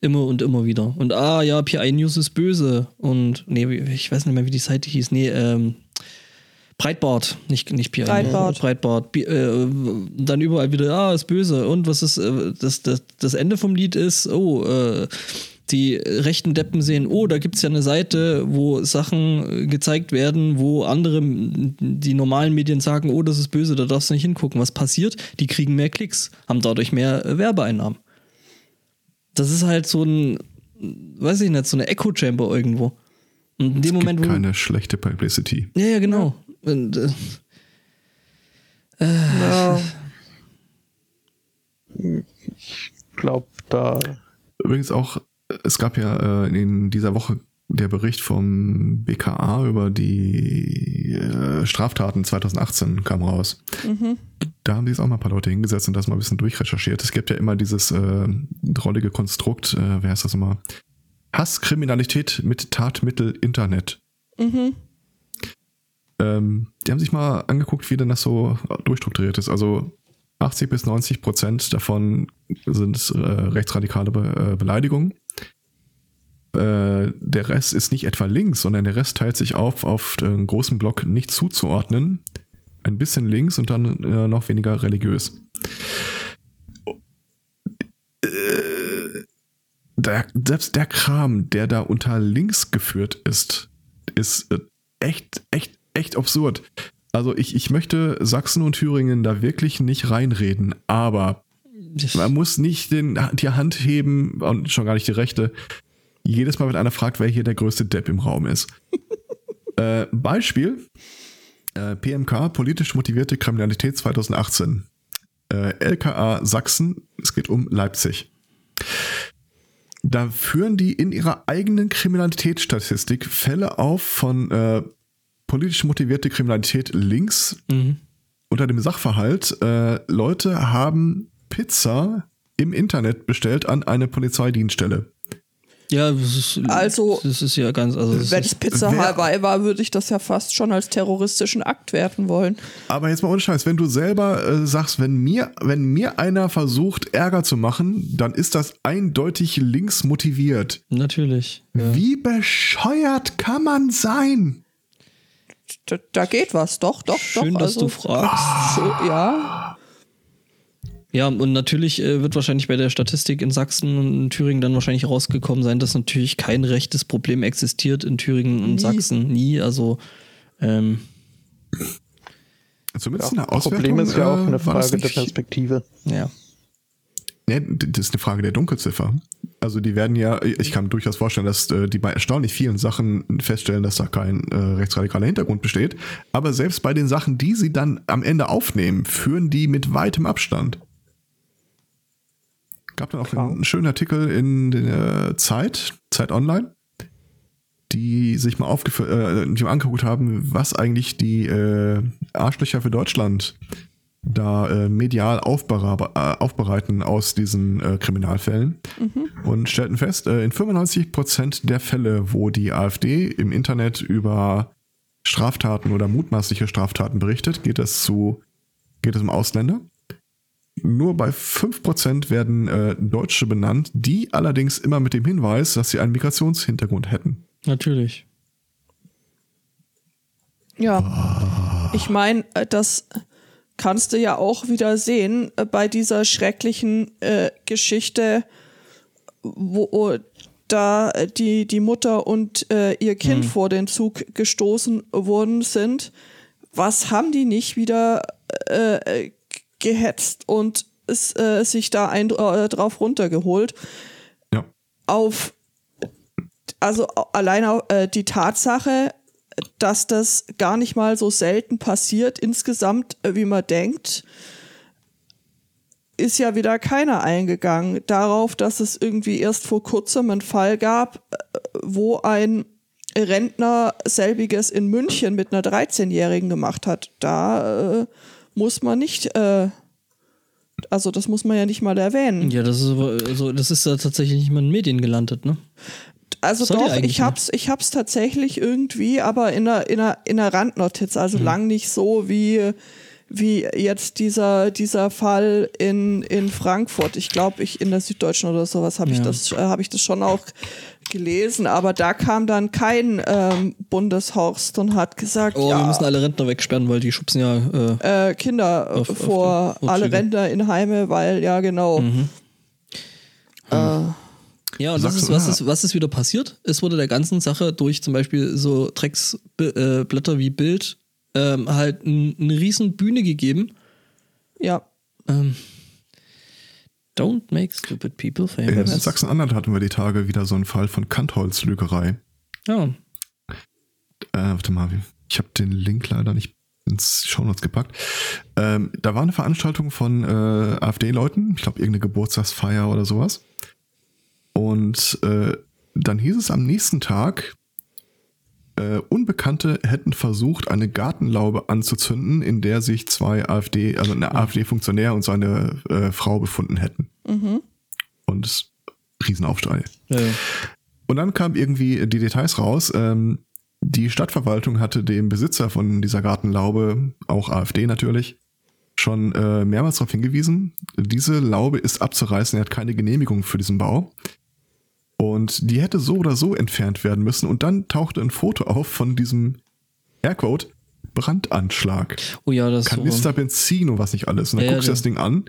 Immer und immer wieder. Und ah ja, PI News ist böse. Und nee, ich weiß nicht mehr, wie die Seite hieß. Nee, ähm, Breitbart, nicht, nicht PI. Breitbart. Breitbart. Bi- Äh, dann überall wieder, ah, ist böse. Und was ist, äh, das, das, das Ende vom Lied ist, oh, äh, die rechten Deppen sehen, oh, da gibt's ja eine Seite, wo Sachen äh, gezeigt werden, wo andere, die normalen Medien sagen, oh, das ist böse, da darfst du nicht hingucken. Was passiert? Die kriegen mehr Klicks, haben dadurch mehr äh, Werbeeinnahmen. Das ist halt so ein, weiß ich nicht, so eine Echo-Chamber irgendwo. Und in dem Moment, Gibt wo. keine schlechte Publicity. Ja, ja, genau. Und, äh, Ja. Ich glaube, da Übrigens auch, es gab ja äh, in dieser Woche der Bericht vom BKA über die äh, Straftaten 2018 kam raus. Da haben jetzt auch mal ein paar Leute hingesetzt und das mal ein bisschen durchrecherchiert. Es gibt ja immer dieses äh, drollige Konstrukt, äh, wer heißt das immer? Hasskriminalität mit Tatmittel Internet. Ähm, die haben sich mal angeguckt, wie denn das so durchstrukturiert ist. Also 80 bis 90 Prozent davon sind äh, rechtsradikale Be äh, Beleidigungen. Äh, der Rest ist nicht etwa links, sondern der Rest teilt sich auf auf einen großen Block nicht zuzuordnen. Ein bisschen links und dann äh, noch weniger religiös. Äh, der, selbst der Kram, der da unter links geführt ist, ist äh, echt, echt, echt absurd. Also ich, ich möchte Sachsen und Thüringen da wirklich nicht reinreden, aber man muss nicht den, die Hand heben und schon gar nicht die rechte. Jedes Mal, wenn einer fragt, wer hier der größte Depp im Raum ist. [LAUGHS] äh, Beispiel: äh, PMK, politisch motivierte Kriminalität 2018. Äh, LKA Sachsen, es geht um Leipzig. Da führen die in ihrer eigenen Kriminalitätsstatistik Fälle auf von äh, politisch motivierte Kriminalität links mhm. unter dem Sachverhalt, äh, Leute haben Pizza im Internet bestellt an eine Polizeidienststelle. Ja, das ist, Also, das ist ja ganz, also das Wenn es Pizza Hawaii war, würde ich das ja fast schon als terroristischen Akt werten wollen. Aber jetzt mal ohne Scheiß, wenn du selber äh, sagst, wenn mir, wenn mir einer versucht, Ärger zu machen, dann ist das eindeutig links motiviert. natürlich. Ja. Wie bescheuert kann man sein? Da, da geht was, doch, doch, Schön, doch. dass also, du fragst. So, ja. Ja, und natürlich äh, wird wahrscheinlich bei der Statistik in Sachsen und in Thüringen dann wahrscheinlich rausgekommen sein, dass natürlich kein rechtes Problem existiert in Thüringen und Nie. Sachsen. Nie. Also, ähm, Zumindest in der Auswertung. Problem ist ja auch äh, eine Frage der Perspektive. ja. Nee, das ist eine Frage der Dunkelziffer. Also die werden ja, ich kann mir durchaus vorstellen, dass äh, die bei erstaunlich vielen Sachen feststellen, dass da kein äh, rechtsradikaler Hintergrund besteht. Aber selbst bei den Sachen, die sie dann am Ende aufnehmen, führen die mit weitem Abstand. Gab dann auch Klar. einen schönen Artikel in der Zeit, Zeit Online, die sich mal aufgef- äh, die mal angeguckt haben, was eigentlich die äh, Arschlöcher für Deutschland da äh, medial aufbera- äh, aufbereiten aus diesen äh, Kriminalfällen und stellten fest, äh, in 95% der Fälle, wo die AfD im Internet über Straftaten oder mutmaßliche Straftaten berichtet, geht es zu geht es um Ausländer. Nur bei 5% werden äh, Deutsche benannt, die allerdings immer mit dem Hinweis, dass sie einen Migrationshintergrund hätten. Natürlich. Ja. Ich meine, das kannst du ja auch wieder sehen äh, bei dieser schrecklichen äh, Geschichte, wo da äh, die, die Mutter und äh, ihr Kind vor den Zug gestoßen worden sind. Was haben die nicht wieder äh, gehetzt und es, äh, sich da ein, äh, drauf runtergeholt? Ja. auf also allein auf, äh, die Tatsache, dass das gar nicht mal so selten passiert insgesamt, äh, wie man denkt, ist ja wieder keiner eingegangen darauf, dass es irgendwie erst vor kurzem einen Fall gab, äh, wo ein Rentner selbiges in München mit einer 13-Jährigen gemacht hat. Da äh, muss man nicht, äh, also das muss man ja nicht mal erwähnen. Ja, das ist aber, also das ist ja tatsächlich nicht mal in den Medien gelandet, ne? Also Soll doch, ich hab's, ich hab's tatsächlich irgendwie, aber in einer, in einer, in einer Randnotiz, Mhm. also lang nicht so wie, wie jetzt dieser, dieser Fall in, in Frankfurt. Ich glaube, ich in der Süddeutschen oder sowas habe ich Ja. das, äh, habe ich das schon auch gelesen, aber da kam dann kein ähm, Bundeshorst und hat gesagt, Oh, wir ja, müssen alle Rentner wegsperren, weil die schubsen ja. Äh, äh, Kinder Auf- auf vor die alle Vorzüge. Rentner in Heime, weil, ja genau. Mhm. Äh, ja, und was Sagst ist, was, ist, was ist wieder passiert? Es wurde der ganzen Sache durch zum Beispiel so Drecksblätter wie Bild ähm, halt eine riesen Bühne gegeben. ja. Ähm, don't make stupid people In famous. Sachsen-Anhalt hatten wir die Tage wieder so einen Fall von Kantholz-Lügerei. Ja. Äh, warte mal, ich habe den Link leider nicht ins Shownotes gepackt. Ähm, da war eine Veranstaltung von äh, AfD-Leuten, ich glaube irgendeine Geburtstagsfeier oder sowas. Und äh, dann hieß es am nächsten Tag, äh, Unbekannte hätten versucht, eine Gartenlaube anzuzünden, in der sich zwei AfD, also eine AfD-Funktionär und seine äh, Frau befunden hätten. Und es- Riesenaufschrei. ja, ja. Und dann kam irgendwie die Details raus. Ähm, die Stadtverwaltung hatte dem Besitzer von dieser Gartenlaube, auch AfD natürlich, schon äh, mehrmals darauf hingewiesen, diese Laube ist abzureißen, er hat keine Genehmigung für diesen Bau. Und die hätte so oder so entfernt werden müssen. Und dann tauchte ein Foto auf von diesem Airquote Brandanschlag. Oh ja, das ist so. Kanister Benzin und was nicht alles. Und dann Ja, ja, guckst du der- das Ding an.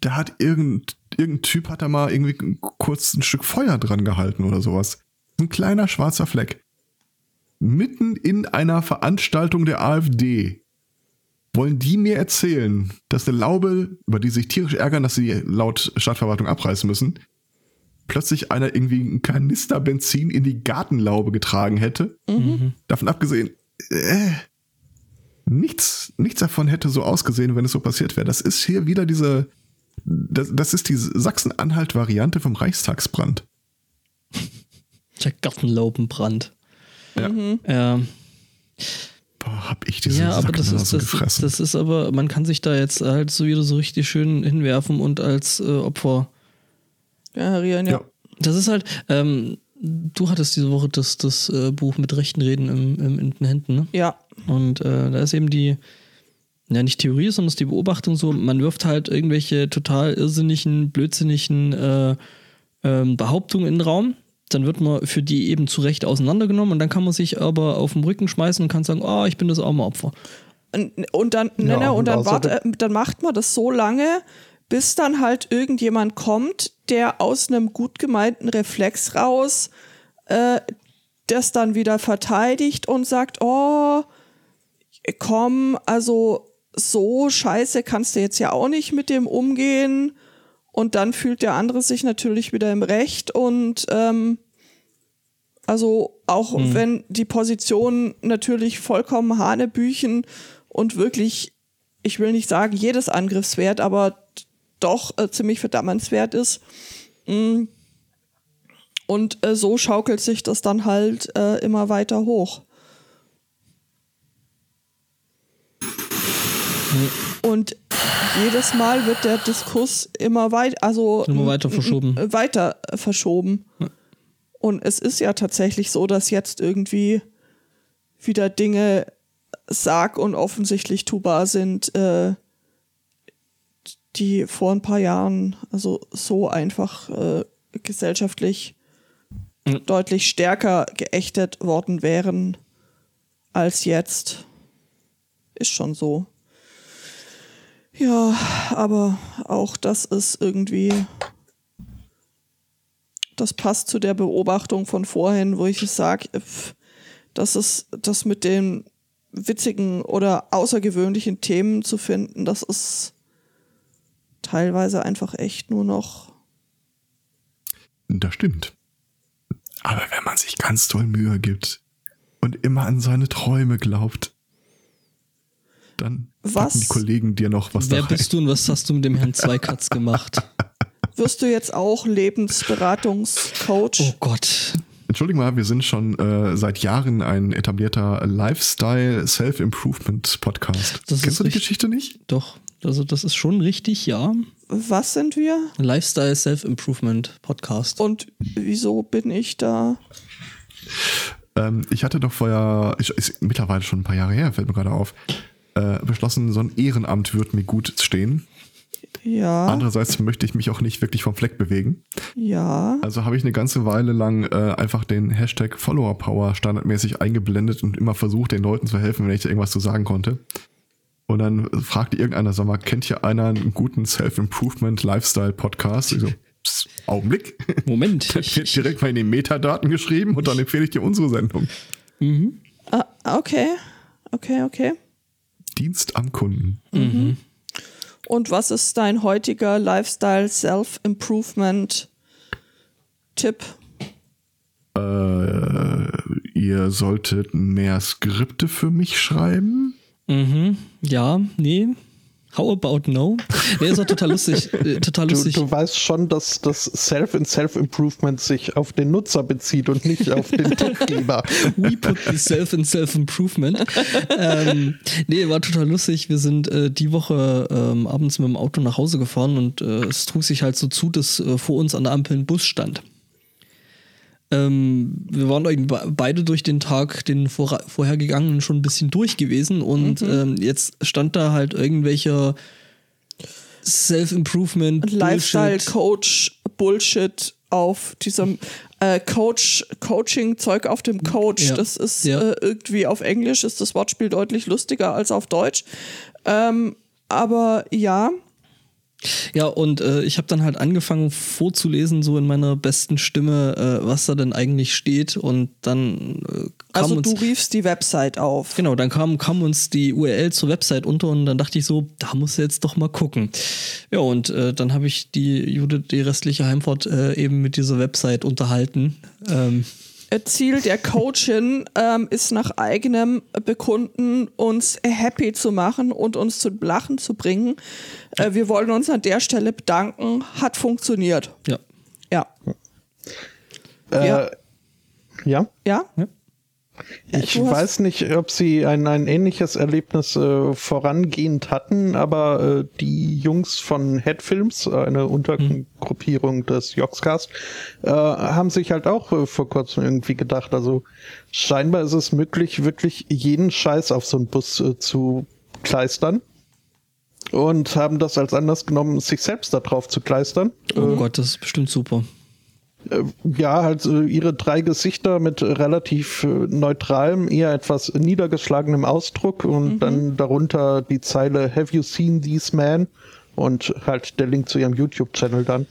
Da hat irgendein, irgendein Typ hat da mal irgendwie kurz ein Stück Feuer dran gehalten oder sowas. Ein kleiner schwarzer Fleck. Mitten in einer Veranstaltung der AfD wollen die mir erzählen, dass eine Laube, über die sich tierisch ärgern, dass sie laut Stadtverwaltung abreißen müssen, plötzlich einer irgendwie einen Kanister Benzin in die Gartenlaube getragen hätte. Davon abgesehen, äh, nichts, nichts davon hätte so ausgesehen, wenn es so passiert wäre. Das ist hier wieder diese, das, das ist die Sachsen-Anhalt-Variante vom Reichstagsbrand. [LAUGHS] Der Gartenlaubenbrand. Ja. Ja. Boah, hab ich diese Ja, aber das da ist, das, gefressen. das ist aber, man kann sich da jetzt halt so wieder so richtig schön hinwerfen und als äh, Opfer. Generieren, ja. ja. Das ist halt, ähm, du hattest diese Woche das, das äh, Buch mit rechten Reden im, im, in den Händen, ne? Ja, Und äh, da ist eben die, ja nicht Theorie, sondern es ist die Beobachtung so, man wirft halt irgendwelche total irrsinnigen, blödsinnigen äh, ähm, Behauptungen in den Raum. Dann wird man für die eben zu Recht auseinandergenommen und dann kann man sich aber auf den Rücken schmeißen und kann sagen, oh, ich bin das arme Opfer. Und, und dann, Ja, ne, ne, und und dann, wart, äh, dann macht man das so lange, bis dann halt irgendjemand kommt, der aus einem gut gemeinten Reflex raus äh, das dann wieder verteidigt und sagt, oh, komm, also so scheiße kannst du jetzt ja auch nicht mit dem umgehen. Und dann fühlt der andere sich natürlich wieder im Recht und ähm, also auch mhm. wenn die Position natürlich vollkommen Hanebüchen und wirklich, ich will nicht sagen jedes Angriffswert, aber doch äh, ziemlich verdammernswert ist. Mm. Und äh, so schaukelt sich das dann halt äh, immer weiter hoch. Und jedes Mal wird der Diskurs immer weit, also immer weiter verschoben. Weiter verschoben. Und es ist ja tatsächlich so, dass jetzt irgendwie wieder Dinge sag und offensichtlich tubar sind, äh, die vor ein paar Jahren also so einfach äh, gesellschaftlich mhm. deutlich stärker geächtet worden wären als jetzt. Ist schon so. Ja, aber auch das ist irgendwie. Das passt zu der Beobachtung von vorhin, wo ich sage, dass es das mit den witzigen oder außergewöhnlichen Themen zu finden, das ist teilweise einfach echt nur noch. Das stimmt. Aber wenn man sich ganz toll Mühe gibt und immer an seine Träume glaubt, dann was? die Kollegen dir noch was Wer bist du und was hast du mit dem Herrn Zweikatz gemacht? [LAUGHS] Wirst du jetzt auch Lebensberatungscoach? Oh Gott. Entschuldigung mal, wir sind schon äh, seit Jahren ein etablierter Lifestyle Self-Improvement Podcast. Das Kennst du die Geschichte nicht? Doch, also das ist schon richtig, ja. Was sind wir? Lifestyle Self-Improvement Podcast. Und wieso bin ich da? Ähm, ich hatte doch vorher, ist, ist mittlerweile schon ein paar Jahre her, fällt mir gerade auf, äh, beschlossen, so ein Ehrenamt wird mir gut stehen. Ja. Andererseits möchte ich mich auch nicht wirklich vom Fleck bewegen. Ja. Also habe ich eine ganze Weile lang äh, einfach den Hashtag Follower Power standardmäßig eingeblendet und immer versucht, den Leuten zu helfen, wenn ich da irgendwas zu sagen konnte. Und dann fragte irgendeiner, sag mal, kennt hier einer einen guten Self-Improvement Lifestyle Podcast? Ich so, pss, Augenblick. Moment. [LAUGHS] Der wird direkt mal in den Metadaten geschrieben und dann empfehle ich dir unsere Sendung. Mhm. Ah, okay. Okay, okay. Dienst am Kunden. Mhm. Und was ist dein heutiger Lifestyle Self-Improvement Tipp? Äh, ihr solltet mehr Skripte für mich schreiben. Mhm. Ja, nee. How about no? Nee, ist auch total lustig. [LAUGHS] Äh, total lustig. Du, du, weißt schon, dass das Self in Self-Improvement sich auf den Nutzer bezieht und nicht auf den [LAUGHS] Tippgeber. We put the Self in Self-Improvement. ähm, nee, war total lustig. Wir sind äh, die Woche ähm, abends mit dem Auto nach Hause gefahren und äh, es trug sich halt so zu, dass äh, vor uns an der Ampel ein Bus stand. Ähm, wir waren beide durch den Tag, den vor, vorhergegangenen, schon ein bisschen durch gewesen und mhm. ähm, jetzt stand da halt irgendwelcher Self-Improvement, Lifestyle-Coach, Bullshit auf diesem äh, Coach, Coaching-Zeug auf dem Coach. Ja. Das ist ja. äh, irgendwie auf Englisch ist das Wortspiel deutlich lustiger als auf Deutsch. Ähm, aber ja, ja, und äh, ich habe dann halt angefangen vorzulesen, so in meiner besten Stimme, äh, was da denn eigentlich steht. Und dann äh, kam Also uns, du riefst die Website auf. Genau, dann kam, kam uns die URL zur Website unter und dann dachte ich so, da muss jetzt doch mal gucken. Ja, und äh, dann habe ich die Judith, die restliche Heimfahrt äh, eben mit dieser Website unterhalten. Ähm, Ziel der Coachin ähm, ist nach eigenem Bekunden uns happy zu machen und uns zu Lachen zu bringen. Äh, wir wollen uns an der Stelle bedanken. Hat funktioniert. Ja. Ja. Äh, ja. Ja? ja? Ich weiß nicht, ob Sie ein, ein ähnliches Erlebnis äh, vorangehend hatten, aber äh, die Jungs von Headfilms, eine Untergruppierung hm. des Joxcast, äh, haben sich halt auch äh, vor kurzem irgendwie gedacht, also scheinbar ist es möglich, wirklich jeden Scheiß auf so einen Bus äh, zu kleistern und haben das als Anlass genommen, sich selbst da drauf zu kleistern. Oh äh, Gott, das ist bestimmt super. Äh, ja, halt äh, ihre drei Gesichter mit relativ äh, neutralem, eher etwas niedergeschlagenem Ausdruck und mhm. dann darunter die Zeile Have you seen these men? Und halt der Link zu ihrem YouTube-Channel dann.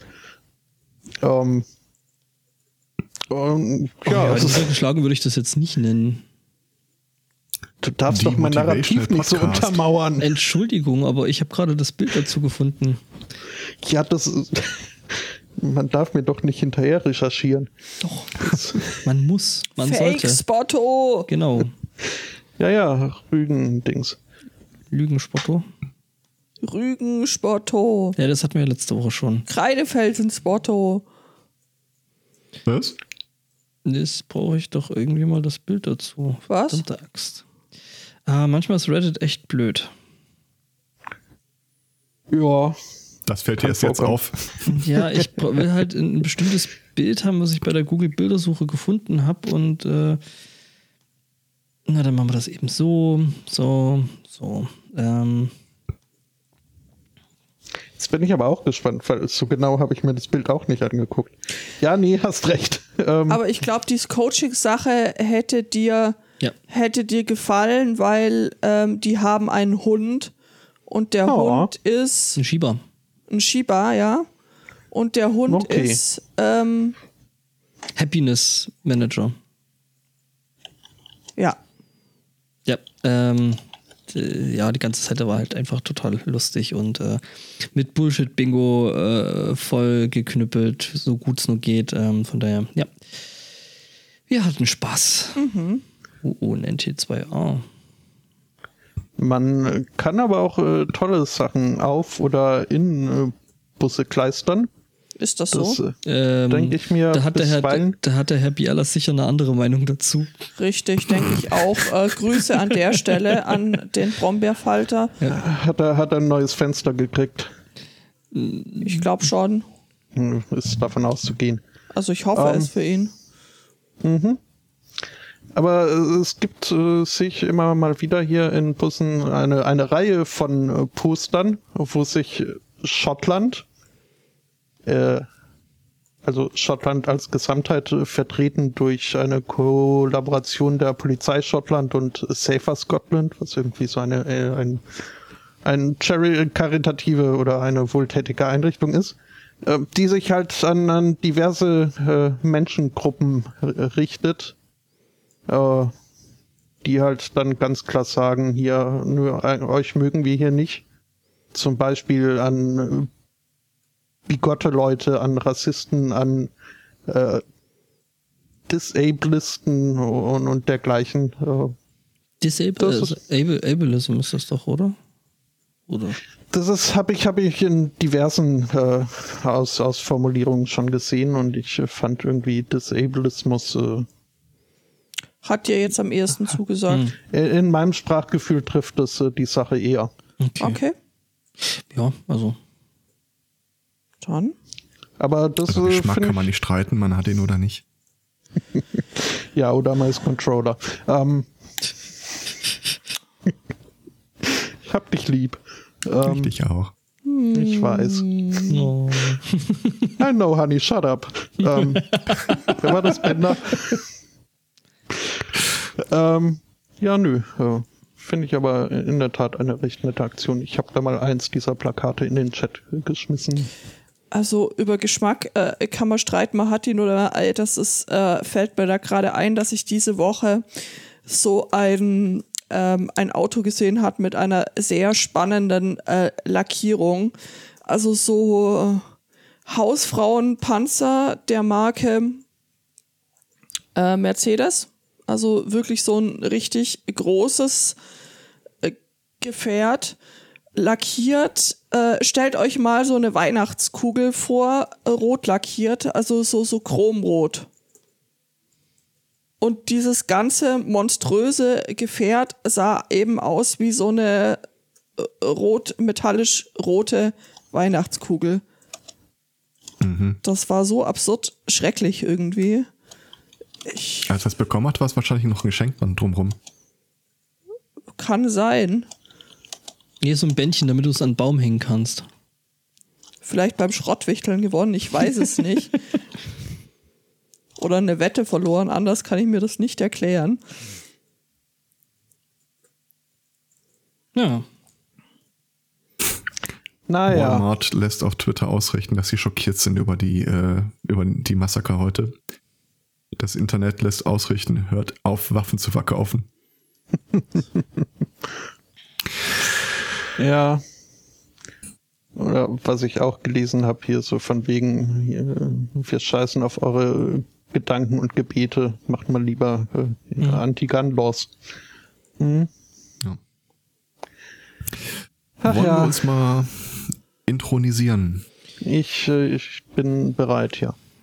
Ähm, ähm, Ja, ja, oh, es ist, geschlagen würde ich das jetzt nicht nennen. du darfst doch mein Narrativ nicht so untermauern. Entschuldigung, aber ich habe gerade das Bild dazu gefunden. Ja, das ist, man darf mir doch nicht hinterher recherchieren. Doch, [LAUGHS] man muss, man Fake sollte. Spotto! Genau, [LAUGHS] Ja, ja, Rügen-Dings. Lügenspotto. Rügen Spotto. Ja, das hatten wir letzte Woche schon. Kreidefelsen Spotto. Was? Das brauche ich doch irgendwie mal das Bild dazu. Was? Verdammte Axt. Ah, manchmal ist Reddit echt blöd. Ja, Das fällt dir erst jetzt auf. [LAUGHS] Ja, ich will halt ein bestimmtes Bild haben, was ich bei der Google-Bildersuche gefunden habe und äh, na, dann machen wir das eben so, so, so. Ähm, Jetzt bin ich aber auch gespannt, weil so genau habe ich mir das Bild auch nicht angeguckt. Ja, nee, hast recht. [LAUGHS] Ähm, Aber ich glaube, diese Coaching-Sache hätte dir, ja. hätte dir gefallen, weil ähm, die haben einen Hund und der Oh. Hund ist Ein Schieber. Ein Shiba, ja. Und der Hund Okay. ist ähm, Happiness Manager. ja. Ja, ähm, d- ja, die ganze Seite war halt einfach total lustig und äh, mit Bullshit-Bingo äh, voll geknüppelt, so gut es nur geht. Ähm, von daher, ja. Wir hatten Spaß. Mhm. Oh, ein NT2A. Man kann aber auch äh, tolle Sachen auf oder in äh, Busse kleistern. Ist das so? Das äh, Ähm, denke ich mir da hat, der Herr, da, da hat der Herr Bialas sicher eine andere Meinung dazu. Richtig, denke ich auch. Äh, Grüße an der [LAUGHS] Stelle an den Brombeerfalter. Hat er, hat er ein neues Fenster gekriegt. Ich glaube schon. Hm, Ist davon auszugehen. Also ich hoffe Ähm. es für ihn. Aber äh, es gibt äh, sich immer mal wieder hier in Bussen eine, eine Reihe von äh, Postern, wo sich äh, Schottland, äh, also Schottland als Gesamtheit äh, vertreten durch eine Kollaboration der Polizei Schottland und Safer Scotland, was irgendwie so eine äh, ein, ein Charity karitative oder eine wohltätige Einrichtung ist, äh, die sich halt an, an diverse äh, Menschengruppen äh, richtet äh, die halt dann ganz klar sagen, hier, nö, euch mögen wir hier nicht. Zum Beispiel an äh, bigotte Leute, an Rassisten, an äh, Disablisten und, und dergleichen. Äh, Disable, Das also ist das doch, oder? Oder? das ist habe ich habe ich in diversen äh, aus, aus Formulierungen schon gesehen und ich äh, fand irgendwie Disableismus äh, Hat dir jetzt am ehesten zugesagt. in meinem Sprachgefühl trifft das äh, die Sache eher. Okay. Okay, Ja, also. dann. Aber das Also äh, Geschmack kann man ich nicht streiten, man hat ihn oder nicht. [LAUGHS] Ja, oder mal als Controller. Ähm, ich hab dich lieb. Ähm, Richtig auch. ich weiß. Oh. I know, honey, shut up. Ähm, [LAUGHS] wer war das Bender? Ähm, ja, nö. Äh, Finde ich aber in der Tat eine recht nette Aktion. Ich habe da mal eins dieser Plakate in den Chat geschmissen. Also über Geschmack äh, kann man streiten, man hat ihn oder äh, das ist, äh, fällt mir da gerade ein, dass ich diese Woche so ein, ähm, ein Auto gesehen hat mit einer sehr spannenden äh, Lackierung. Also so äh, Hausfrauenpanzer der Marke äh, Mercedes. Also wirklich so ein richtig großes äh, Gefährt lackiert. Äh, stellt euch mal so eine Weihnachtskugel vor, äh, rot lackiert, also so, so chromrot. Und dieses ganze monströse Gefährt sah eben aus wie so eine äh, rot, metallisch rote Weihnachtskugel. Das war so absurd schrecklich irgendwie. Ich Als er es bekommen hat, war es wahrscheinlich noch ein Geschenkband drumrum. kann sein. Hier so ein Bändchen, damit du es an den Baum hängen kannst. Vielleicht beim Schrottwichteln gewonnen, ich weiß es nicht. [LAUGHS] Oder eine Wette verloren, anders kann ich mir das nicht erklären. Ja. Naja. Walmart lässt auf Twitter ausrichten, dass sie schockiert sind über die, äh, über die Massaker heute. Das Internet lässt ausrichten, hört auf, Waffen zu verkaufen. Ja. Oder was ich auch gelesen habe, hier so von wegen, wir scheißen auf eure Gedanken und Gebete, macht mal lieber äh, Mhm. Anti-Gun-Laws. Hm? Ja. Ach Wollen wir ja, uns mal intronisieren? ich, äh, ich bin bereit, ja.